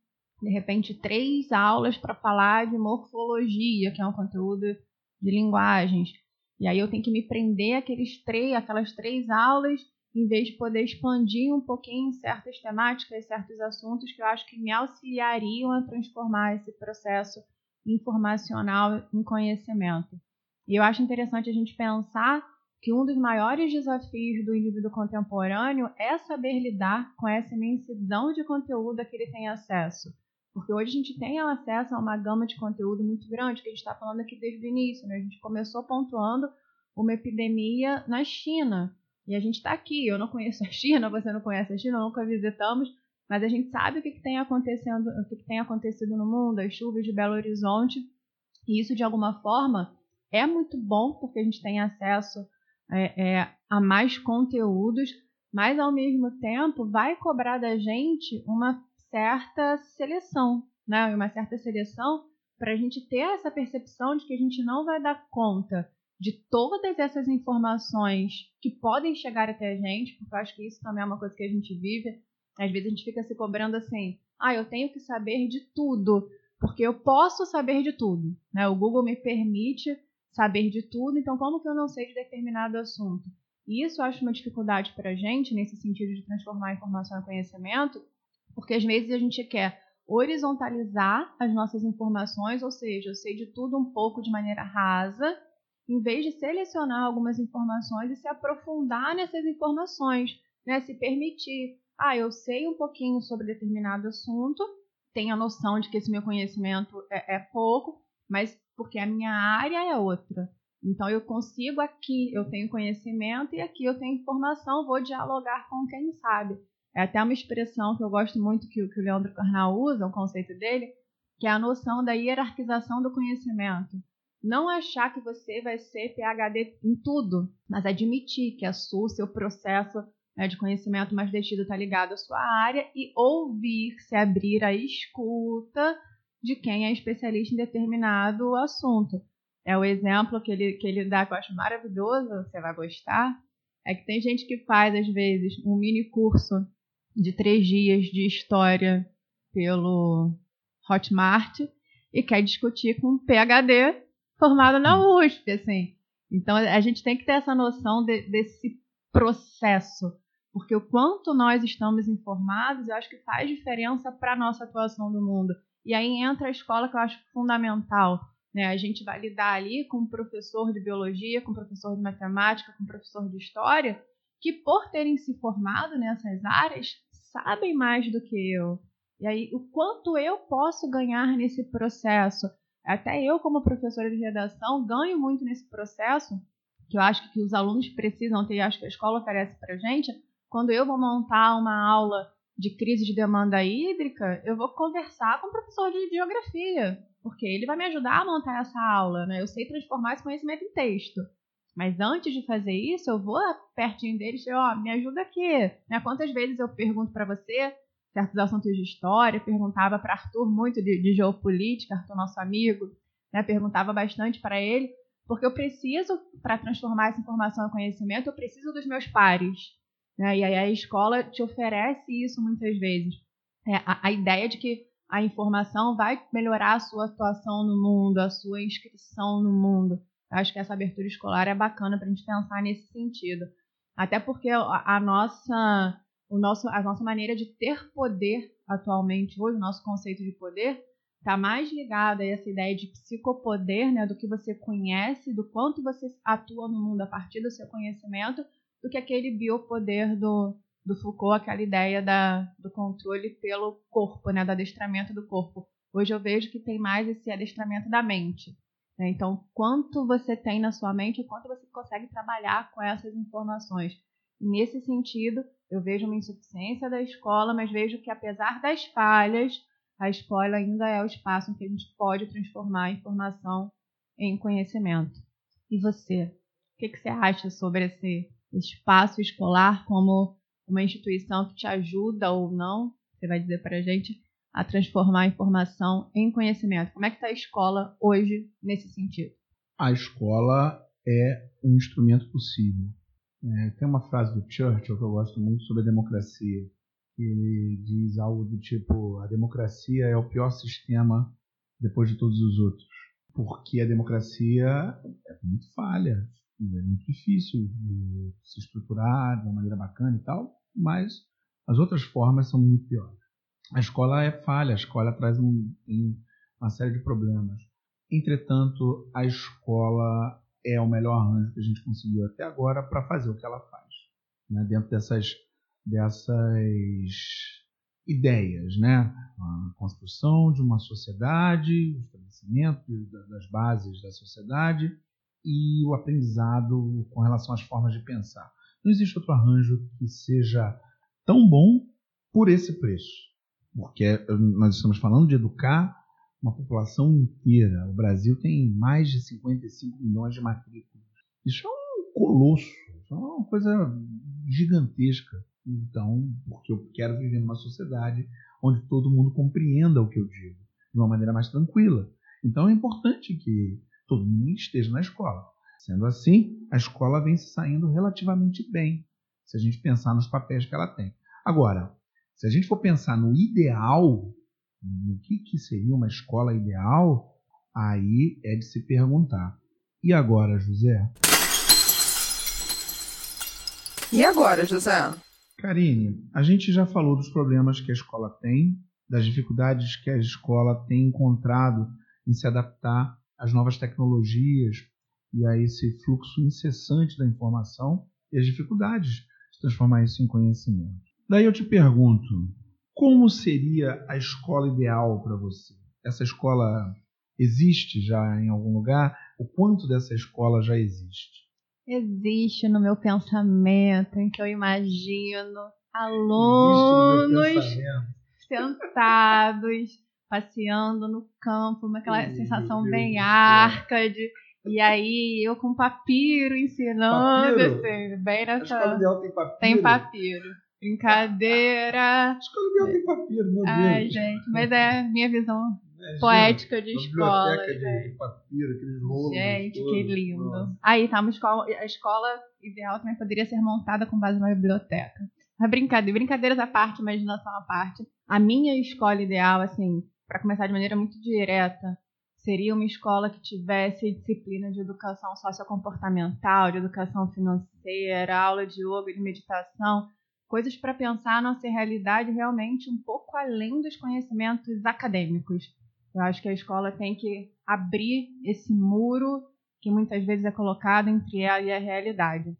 S1: de repente, três aulas para falar de morfologia, que é um conteúdo de linguagens. E aí eu tenho que me prender aqueles três, aquelas três aulas, em vez de poder expandir um pouquinho certas temáticas, certos assuntos que eu acho que me auxiliariam a transformar esse processo informacional em conhecimento. E eu acho interessante a gente pensar que um dos maiores desafios do indivíduo contemporâneo é saber lidar com essa imensidão de conteúdo a que ele tem acesso. Porque hoje a gente tem acesso a uma gama de conteúdo muito grande, que a gente está falando aqui desde o início. Né? A gente começou pontuando uma epidemia na China. E a gente está aqui. Eu não conheço a China, você não conhece a China, nunca visitamos. Mas a gente sabe o que, que tem acontecendo, o que, que tem acontecido no mundo, as chuvas de Belo Horizonte. E isso, de alguma forma, é muito bom, porque a gente tem acesso é, é, a mais conteúdos, mas ao mesmo tempo vai cobrar da gente uma certa seleção, né? Uma certa seleção para a gente ter essa percepção de que a gente não vai dar conta de todas essas informações que podem chegar até a gente, porque eu acho que isso também é uma coisa que a gente vive. Às vezes a gente fica se cobrando assim: ah, eu tenho que saber de tudo, porque eu posso saber de tudo. Né? O Google me permite saber de tudo, então como que eu não sei de determinado assunto? E isso eu acho uma dificuldade para a gente, nesse sentido de transformar a informação em conhecimento, porque às vezes a gente quer horizontalizar as nossas informações, ou seja, eu sei de tudo um pouco de maneira rasa, em vez de selecionar algumas informações e se aprofundar nessas informações, né? se permitir. Ah, eu sei um pouquinho sobre determinado assunto, tenho a noção de que esse meu conhecimento é, é pouco, mas porque a minha área é outra. Então eu consigo aqui, eu tenho conhecimento e aqui eu tenho informação, vou dialogar com quem sabe. É até uma expressão que eu gosto muito que, que o Leandro Carnal usa, o conceito dele, que é a noção da hierarquização do conhecimento. Não achar que você vai ser PhD em tudo, mas admitir que a sua, seu processo né, de conhecimento mais detido está ligado à sua área, e ouvir, se abrir à escuta de quem é especialista em determinado assunto. É o exemplo que ele, que ele dá, que eu acho maravilhoso, você vai gostar, é que tem gente que faz, às vezes, um mini curso de três dias de história pelo Hotmart e quer discutir com um PhD formado na USP, assim. Então a gente tem que ter essa noção de, desse processo, porque o quanto nós estamos informados, eu acho que faz diferença para a nossa atuação no mundo. E aí entra a escola que eu acho fundamental. Né? A gente vai lidar ali com um professor de biologia, com um professor de matemática, com um professor de história, que por terem se formado nessas áreas, sabem mais do que eu. E aí, o quanto eu posso ganhar nesse processo? Até eu, como professora de redação, ganho muito nesse processo, que eu acho que os alunos precisam ter, acho que a escola oferece para gente. Quando eu vou montar uma aula de crise de demanda hídrica, eu vou conversar com o professor de geografia, porque ele vai me ajudar a montar essa aula, né? Eu sei transformar esse conhecimento em texto. Mas antes de fazer isso, eu vou pertinho e ó, me ajuda aqui. Né? Quantas vezes eu pergunto para você certos assuntos de história, perguntava para Arthur muito de, de, geopolítica, Arthur nosso amigo, né? perguntava bastante para ele, porque eu preciso, para transformar essa informação em conhecimento, eu preciso dos meus pares. Né? E aí a escola te oferece isso muitas vezes. É, a, a ideia de que a informação vai melhorar a sua atuação no mundo, a sua inscrição no mundo. Acho que essa abertura escolar é bacana para a gente pensar nesse sentido. Até porque a, nossa, o nosso, a nossa maneira de ter poder atualmente, hoje, o nosso conceito de poder, está mais ligado a essa ideia de psicopoder, né, do que você conhece, do quanto você atua no mundo a partir do seu conhecimento, do que aquele biopoder do, do Foucault, aquela ideia da, do controle pelo corpo, né, do adestramento do corpo. Hoje eu vejo que tem mais esse adestramento da mente. Né? Então, quanto você tem na sua mente, o quanto você consegue trabalhar com essas informações. Nesse sentido, eu vejo uma insuficiência da escola, mas vejo que apesar das falhas, a escola ainda é o espaço em que a gente pode transformar a informação em conhecimento. E você? O que, que você acha sobre esse espaço escolar como uma instituição que te ajuda ou não? Você vai dizer para a gente a transformar a informação em conhecimento. Como é que está a escola hoje nesse sentido?
S2: A escola é um instrumento possível. É, tem uma frase do Churchill que eu gosto muito sobre a democracia. Ele diz algo do tipo: a democracia é o pior sistema depois de todos os outros, porque a democracia é muito falha, é muito difícil de se estruturar de uma maneira bacana e tal, mas as outras formas são muito piores. A escola é falha, a escola traz um, uma série de problemas. Entretanto, a escola é o melhor arranjo que a gente conseguiu até agora para fazer o que ela faz, né? dentro dessas, dessas ideias, né? A construção de uma sociedade, o estabelecimento das bases da sociedade e o aprendizado com relação às formas de pensar. Não existe outro arranjo que seja tão bom por esse preço. Porque nós estamos falando de educar uma população inteira. O Brasil tem mais de 55 milhões de matrículas. Isso é um colosso, isso é uma coisa gigantesca. Então, porque eu quero viver numa sociedade onde todo mundo compreenda o que eu digo de uma maneira mais tranquila. Então é importante que todo mundo esteja na escola. Sendo assim, a escola vem se saindo relativamente bem, se a gente pensar nos papéis que ela tem. Agora, se a gente for pensar no ideal, no que, que seria uma escola ideal, aí é de se perguntar. E agora, José?
S3: E agora, José?
S2: Karine, a gente já falou dos problemas que a escola tem, das dificuldades que a escola tem encontrado em se adaptar às novas tecnologias e a esse fluxo incessante da informação e as dificuldades de transformar isso em conhecimento. Daí eu te pergunto, como seria a escola ideal para você? Essa escola existe já em algum lugar? O quanto dessa escola já existe?
S1: Existe no meu pensamento, em que eu imagino alunos sentados, passeando no campo, aquela sensação bem arcade, E aí eu com papiro ensinando,
S2: Papiro?
S1: assim, bem
S2: A escola
S1: nessa.
S2: ideal tem papiro.
S1: Tem papiro. Brincadeira.
S2: A escola ideal tem papiro, meu
S1: Ai,
S2: Deus.
S1: gente, mas é minha visão
S2: Imagina,
S1: poética de escola.
S2: biblioteca
S1: gente.
S2: de papiro, aqueles rolos.
S1: Gente,
S2: todos.
S1: que lindo.
S2: Nossa.
S1: Aí tá, uma escola, a escola ideal também poderia ser montada com base numa biblioteca. Mas brincadeira, brincadeiras à parte, imaginação à parte. A minha escola ideal, assim, para começar de maneira muito direta, seria uma escola que tivesse disciplina de educação sociocomportamental, de educação financeira, aula de yoga, de meditação, coisas para pensar a nossa realidade realmente um pouco além dos conhecimentos acadêmicos. Eu acho que a escola tem que abrir esse muro que muitas vezes é colocado entre ela e a realidade.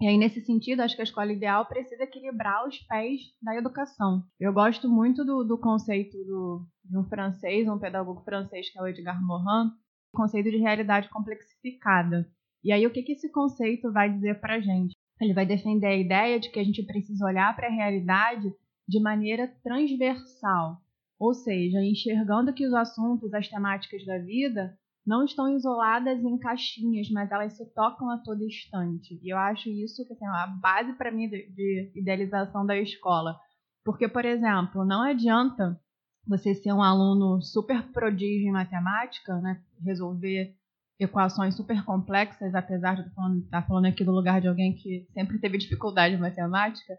S1: E aí, nesse sentido, acho que a escola ideal precisa equilibrar os pés da educação. Eu gosto muito do, do conceito do, de um francês, um pedagogo francês, que é o Edgar Morin, conceito de realidade complexificada. E aí, o que, que esse conceito vai dizer para gente? Ele vai defender a ideia de que a gente precisa olhar para a realidade de maneira transversal, ou seja, enxergando que os assuntos, as temáticas da vida não estão isoladas em caixinhas, mas elas se tocam a todo instante. E eu acho isso que assim, é a base para mim de, de idealização da escola. Porque, por exemplo, não adianta você ser um aluno super prodígio em matemática, né, resolver equações super complexas, apesar de estar falando aqui do lugar de alguém que sempre teve dificuldade em matemática,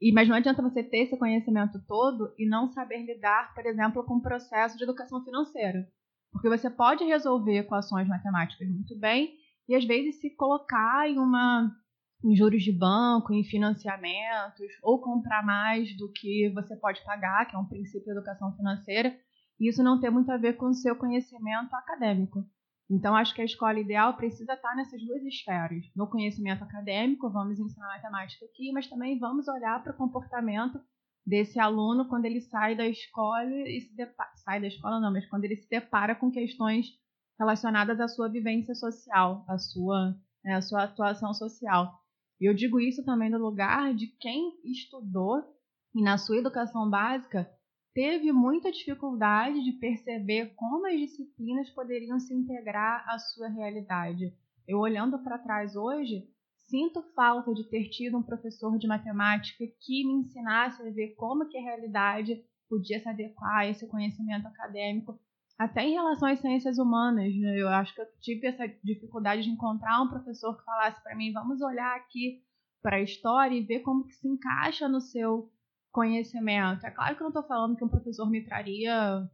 S1: e, mas não adianta você ter esse conhecimento todo e não saber lidar, por exemplo, com o processo de educação financeira. Porque você pode resolver equações matemáticas muito bem e às vezes se colocar em uma em juros de banco, em financiamentos, ou comprar mais do que você pode pagar, que é um princípio da educação financeira, e isso não tem muito a ver com o seu conhecimento acadêmico. Então, acho que a escola ideal precisa estar nessas duas esferas. No conhecimento acadêmico, vamos ensinar matemática aqui, mas também vamos olhar para o comportamento desse aluno quando ele sai da escola e se depara, sai da escola não, mas quando ele se depara com questões relacionadas à sua vivência social, à sua, né, à sua atuação social. E eu digo isso também no lugar de quem estudou e na sua educação básica teve muita dificuldade de perceber como as disciplinas poderiam se integrar à sua realidade. Eu olhando para trás hoje, sinto falta de ter tido um professor de matemática que me ensinasse a ver como que a realidade podia se adequar a esse conhecimento acadêmico, até em relação às ciências humanas. Né? Eu acho que eu tive essa dificuldade de encontrar um professor que falasse para mim, vamos olhar aqui para a história e ver como que se encaixa no seu conhecimento. É claro que eu não estou falando que um professor me traria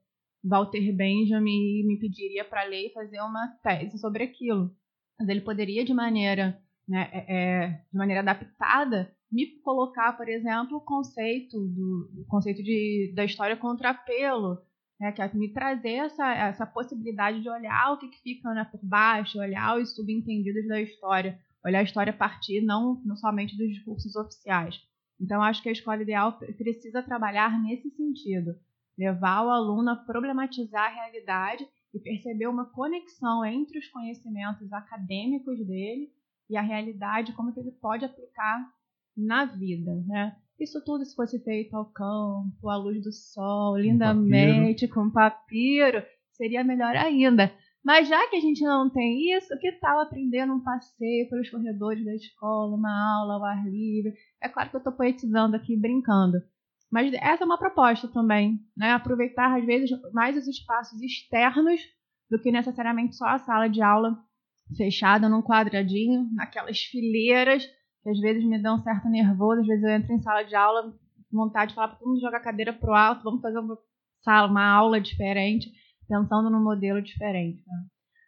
S1: Walter Benjamin e me pediria para ler e fazer uma tese sobre aquilo. Mas ele poderia, de maneira, né, é, de maneira adaptada, me colocar, por exemplo, o conceito do o conceito de, da história contra apelo, né, que é me trazer essa, essa possibilidade de olhar o que, que fica né, por baixo, olhar os subentendidos da história, olhar a história a partir não, não somente dos discursos oficiais. Então, acho que a escola ideal precisa trabalhar nesse sentido, levar o aluno a problematizar a realidade e perceber uma conexão entre os conhecimentos acadêmicos dele e a realidade, como que ele pode aplicar na vida, né? Isso tudo se fosse feito ao campo, à luz do sol, lindamente, com papiro, seria melhor ainda. Mas já que a gente não tem isso, que tal aprender num passeio pelos corredores da escola, uma aula ao ar livre? É claro que eu estou poetizando aqui, brincando. Mas essa é uma proposta também, né? Aproveitar, às vezes, mais os espaços externos do que necessariamente só a sala de aula fechada num quadradinho, naquelas fileiras que às vezes me dão um certo nervoso. Às vezes eu entro em sala de aula, vontade de falar para todo mundo jogar a cadeira pro alto, vamos fazer uma sala, uma aula diferente pensando num modelo diferente. Né?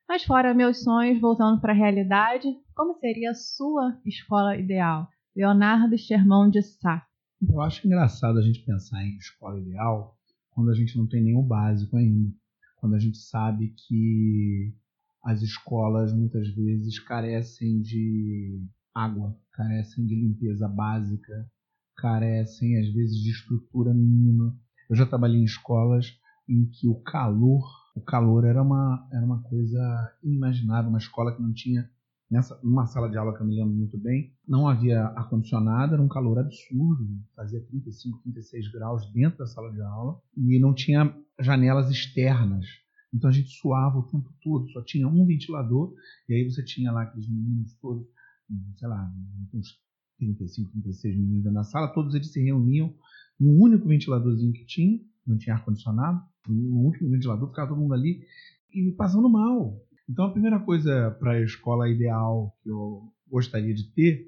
S1: Mas fora meus sonhos, voltando para a realidade, como seria a sua escola ideal? Leonardo Sherman de Sá.
S2: Eu acho engraçado a gente pensar em escola ideal quando a gente não tem nenhum básico ainda. Quando a gente sabe que as escolas muitas vezes carecem de água, carecem de limpeza básica, carecem às vezes de estrutura mínima. Eu já trabalhei em escolas em que o calor, o calor era uma, era uma coisa inimaginável, uma escola que não tinha nessa numa sala de aula que eu me lembro muito bem, não havia ar condicionado, era um calor absurdo, fazia 35, 36 graus dentro da sala de aula e não tinha janelas externas. Então a gente suava o tempo todo, só tinha um ventilador, e aí você tinha lá aqueles meninos todos, sei lá, uns 35, 36 meninos na sala, todos eles se reuniam num único ventiladorzinho que tinha, não tinha ar-condicionado, no último ventilador, ficava todo mundo ali e passando mal. Então a primeira coisa para a escola ideal que eu gostaria de ter,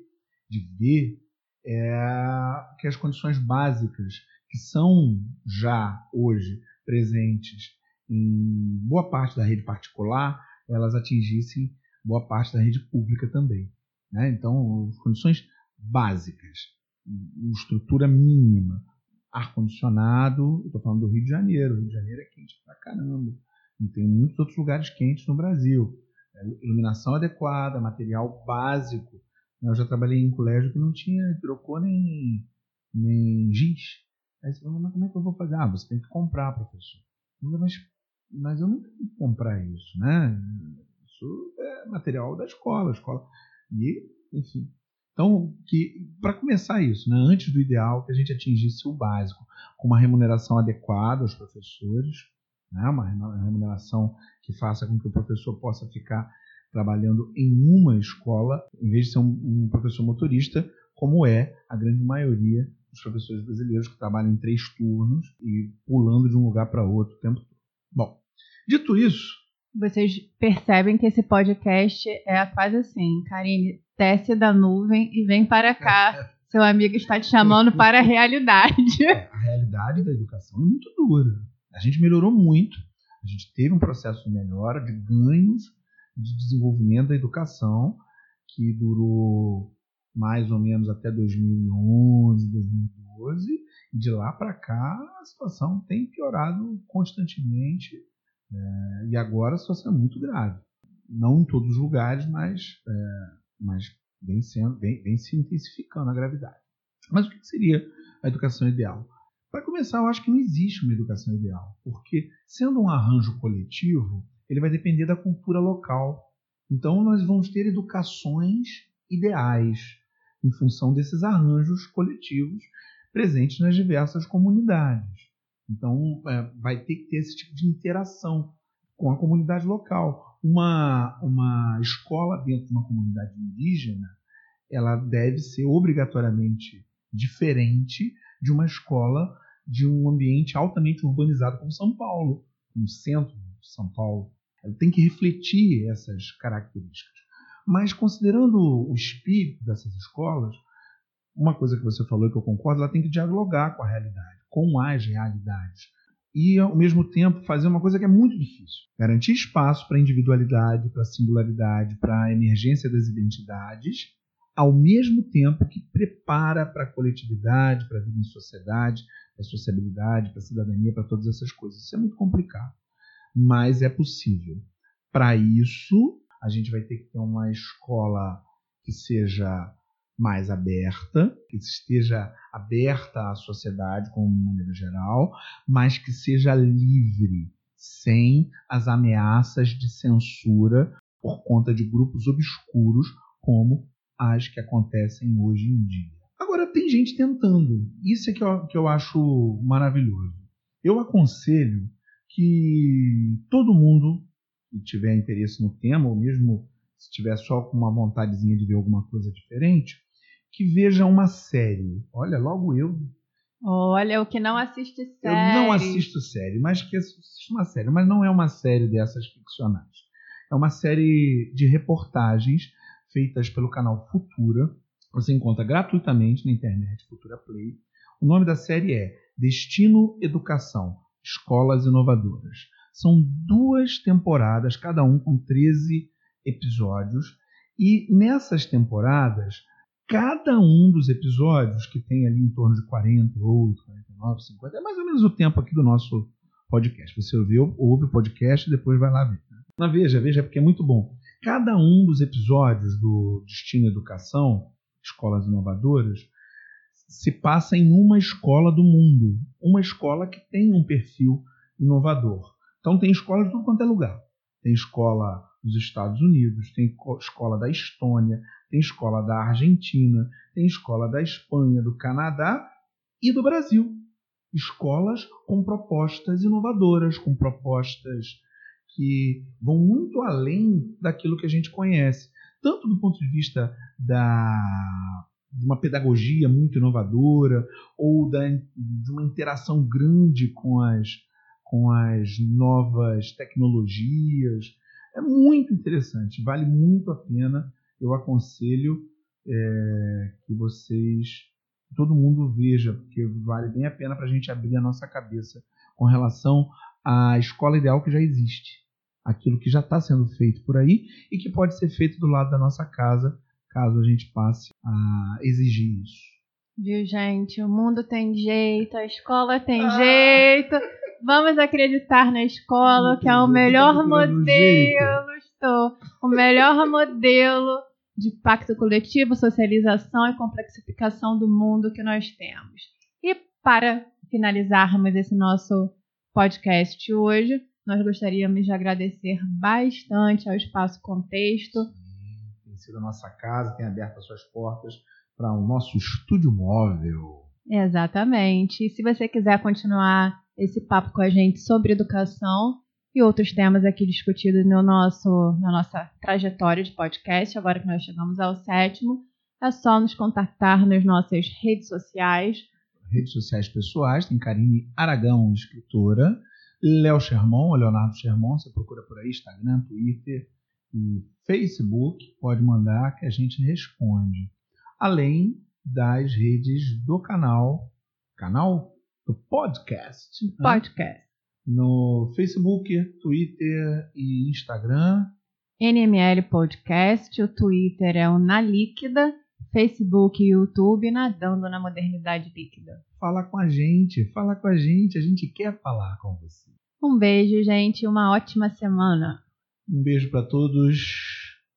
S2: de ver, é que as condições básicas que são já hoje presentes em boa parte da rede particular, elas atingissem boa parte da rede pública também. Né? Então, as condições básicas, estrutura mínima, ar-condicionado, estou falando do Rio de Janeiro, o Rio de Janeiro é quente pra caramba, e tem muitos outros lugares quentes no Brasil. É, iluminação adequada, material básico. Eu já trabalhei em colégio que não tinha hidrocor nem, nem giz. Aí você mas como é que eu vou fazer? Ah, você tem que comprar, professor. Mas, mas eu não tenho que comprar isso, né? Isso é material da escola, escola. E, enfim. Então, para começar isso, né, antes do ideal, que a gente atingisse o básico, com uma remuneração adequada aos professores, né, uma remuneração que faça com que o professor possa ficar trabalhando em uma escola, em vez de ser um, um professor motorista, como é a grande maioria dos professores brasileiros que trabalham em três turnos e pulando de um lugar para outro o tempo todo. Bom, dito isso.
S1: Vocês percebem que esse podcast é quase assim, Karine, desce da nuvem e vem para cá. Seu amigo está te chamando para a realidade.
S2: A realidade da educação é muito dura. A gente melhorou muito. A gente teve um processo de melhora, de ganhos, de desenvolvimento da educação, que durou mais ou menos até 2011, 2012, e de lá para cá a situação tem piorado constantemente, é, e agora a situação é muito grave. Não em todos os lugares, mas, é, mas vem, sendo, vem, vem se intensificando a gravidade. Mas o que seria a educação ideal? Para começar, eu acho que não existe uma educação ideal, porque sendo um arranjo coletivo, ele vai depender da cultura local. Então, nós vamos ter educações ideais, em função desses arranjos coletivos presentes nas diversas comunidades. Então, é, vai ter que ter esse tipo de interação com a comunidade local. Uma, uma escola dentro de uma comunidade indígena, ela deve ser obrigatoriamente diferente de uma escola de um ambiente altamente urbanizado como São Paulo, como centro de São Paulo. Ela tem que refletir essas características. Mas considerando o espírito dessas escolas, uma coisa que você falou e que eu concordo, ela tem que dialogar com a realidade, com as realidades. E, ao mesmo tempo, fazer uma coisa que é muito difícil: garantir espaço para a individualidade, para a singularidade, para a emergência das identidades, ao mesmo tempo que prepara para a coletividade, para a vida em sociedade, para a sociabilidade, para a cidadania, para todas essas coisas. Isso é muito complicado, mas é possível. Para isso, a gente vai ter que ter uma escola que seja mais aberta, que esteja aberta à sociedade como maneira geral, mas que seja livre, sem as ameaças de censura por conta de grupos obscuros como as que acontecem hoje em dia. Agora, tem gente tentando. Isso é que eu, que eu acho maravilhoso. Eu aconselho que todo mundo e tiver interesse no tema, ou mesmo se tiver só com uma vontadezinha de ver alguma coisa diferente, que veja uma série. Olha, logo eu.
S1: Olha, o que não assiste série.
S2: Eu não assisto série, mas que assisto uma série. Mas não é uma série dessas ficcionais. É uma série de reportagens feitas pelo canal Futura. Você encontra gratuitamente na internet, Futura Play. O nome da série é Destino Educação Escolas Inovadoras. São duas temporadas, cada um com 13 episódios. E nessas temporadas, cada um dos episódios, que tem ali em torno de 48, 49, 50, é mais ou menos o tempo aqui do nosso podcast. Você ouve, ouve o podcast e depois vai lá ver. Né? Mas veja, veja, porque é muito bom. Cada um dos episódios do Destino Educação, Escolas Inovadoras, se passa em uma escola do mundo. Uma escola que tem um perfil inovador. Então tem escola de tudo quanto é lugar. Tem escola dos Estados Unidos, tem escola da Estônia, tem escola da Argentina, tem escola da Espanha, do Canadá e do Brasil. Escolas com propostas inovadoras, com propostas que vão muito além daquilo que a gente conhece, tanto do ponto de vista da de uma pedagogia muito inovadora ou da, de uma interação grande com as, com as novas tecnologias. É muito interessante, vale muito a pena. Eu aconselho é, que vocês, todo mundo veja, porque vale bem a pena para a gente abrir a nossa cabeça com relação à escola ideal que já existe, aquilo que já está sendo feito por aí e que pode ser feito do lado da nossa casa caso a gente passe a exigir isso.
S1: Viu, gente? O mundo tem jeito, a escola tem ah. jeito. Vamos acreditar na escola, que é o melhor modelo. Estou. O melhor modelo de pacto coletivo, socialização e complexificação do mundo que nós temos. E para finalizarmos esse nosso podcast hoje, nós gostaríamos de agradecer bastante ao Espaço Contexto
S2: sido a nossa casa, tem aberto as suas portas para o nosso estúdio móvel.
S1: Exatamente. E se você quiser continuar esse papo com a gente sobre educação e outros temas aqui discutidos no nosso, na nossa trajetória de podcast, agora que nós chegamos ao sétimo, é só nos contactar nas nossas redes sociais.
S2: Redes sociais pessoais, tem Karine Aragão, escritora, Léo Sherman, Leonardo Sherman, você procura por aí, Instagram, Twitter, e Facebook, pode mandar que a gente responde. Além das redes do canal, canal do podcast.
S1: Né? Podcast. Né?
S2: No Facebook, Twitter e Instagram.
S1: NML Podcast, o Twitter é o Na Líquida, Facebook e YouTube nadando na modernidade líquida.
S2: Fala com a gente, fala com a gente, a gente quer falar com você.
S1: Um beijo, gente, uma ótima semana.
S2: Um beijo para todos.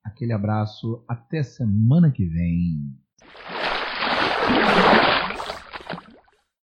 S2: Aquele abraço. Até semana que vem.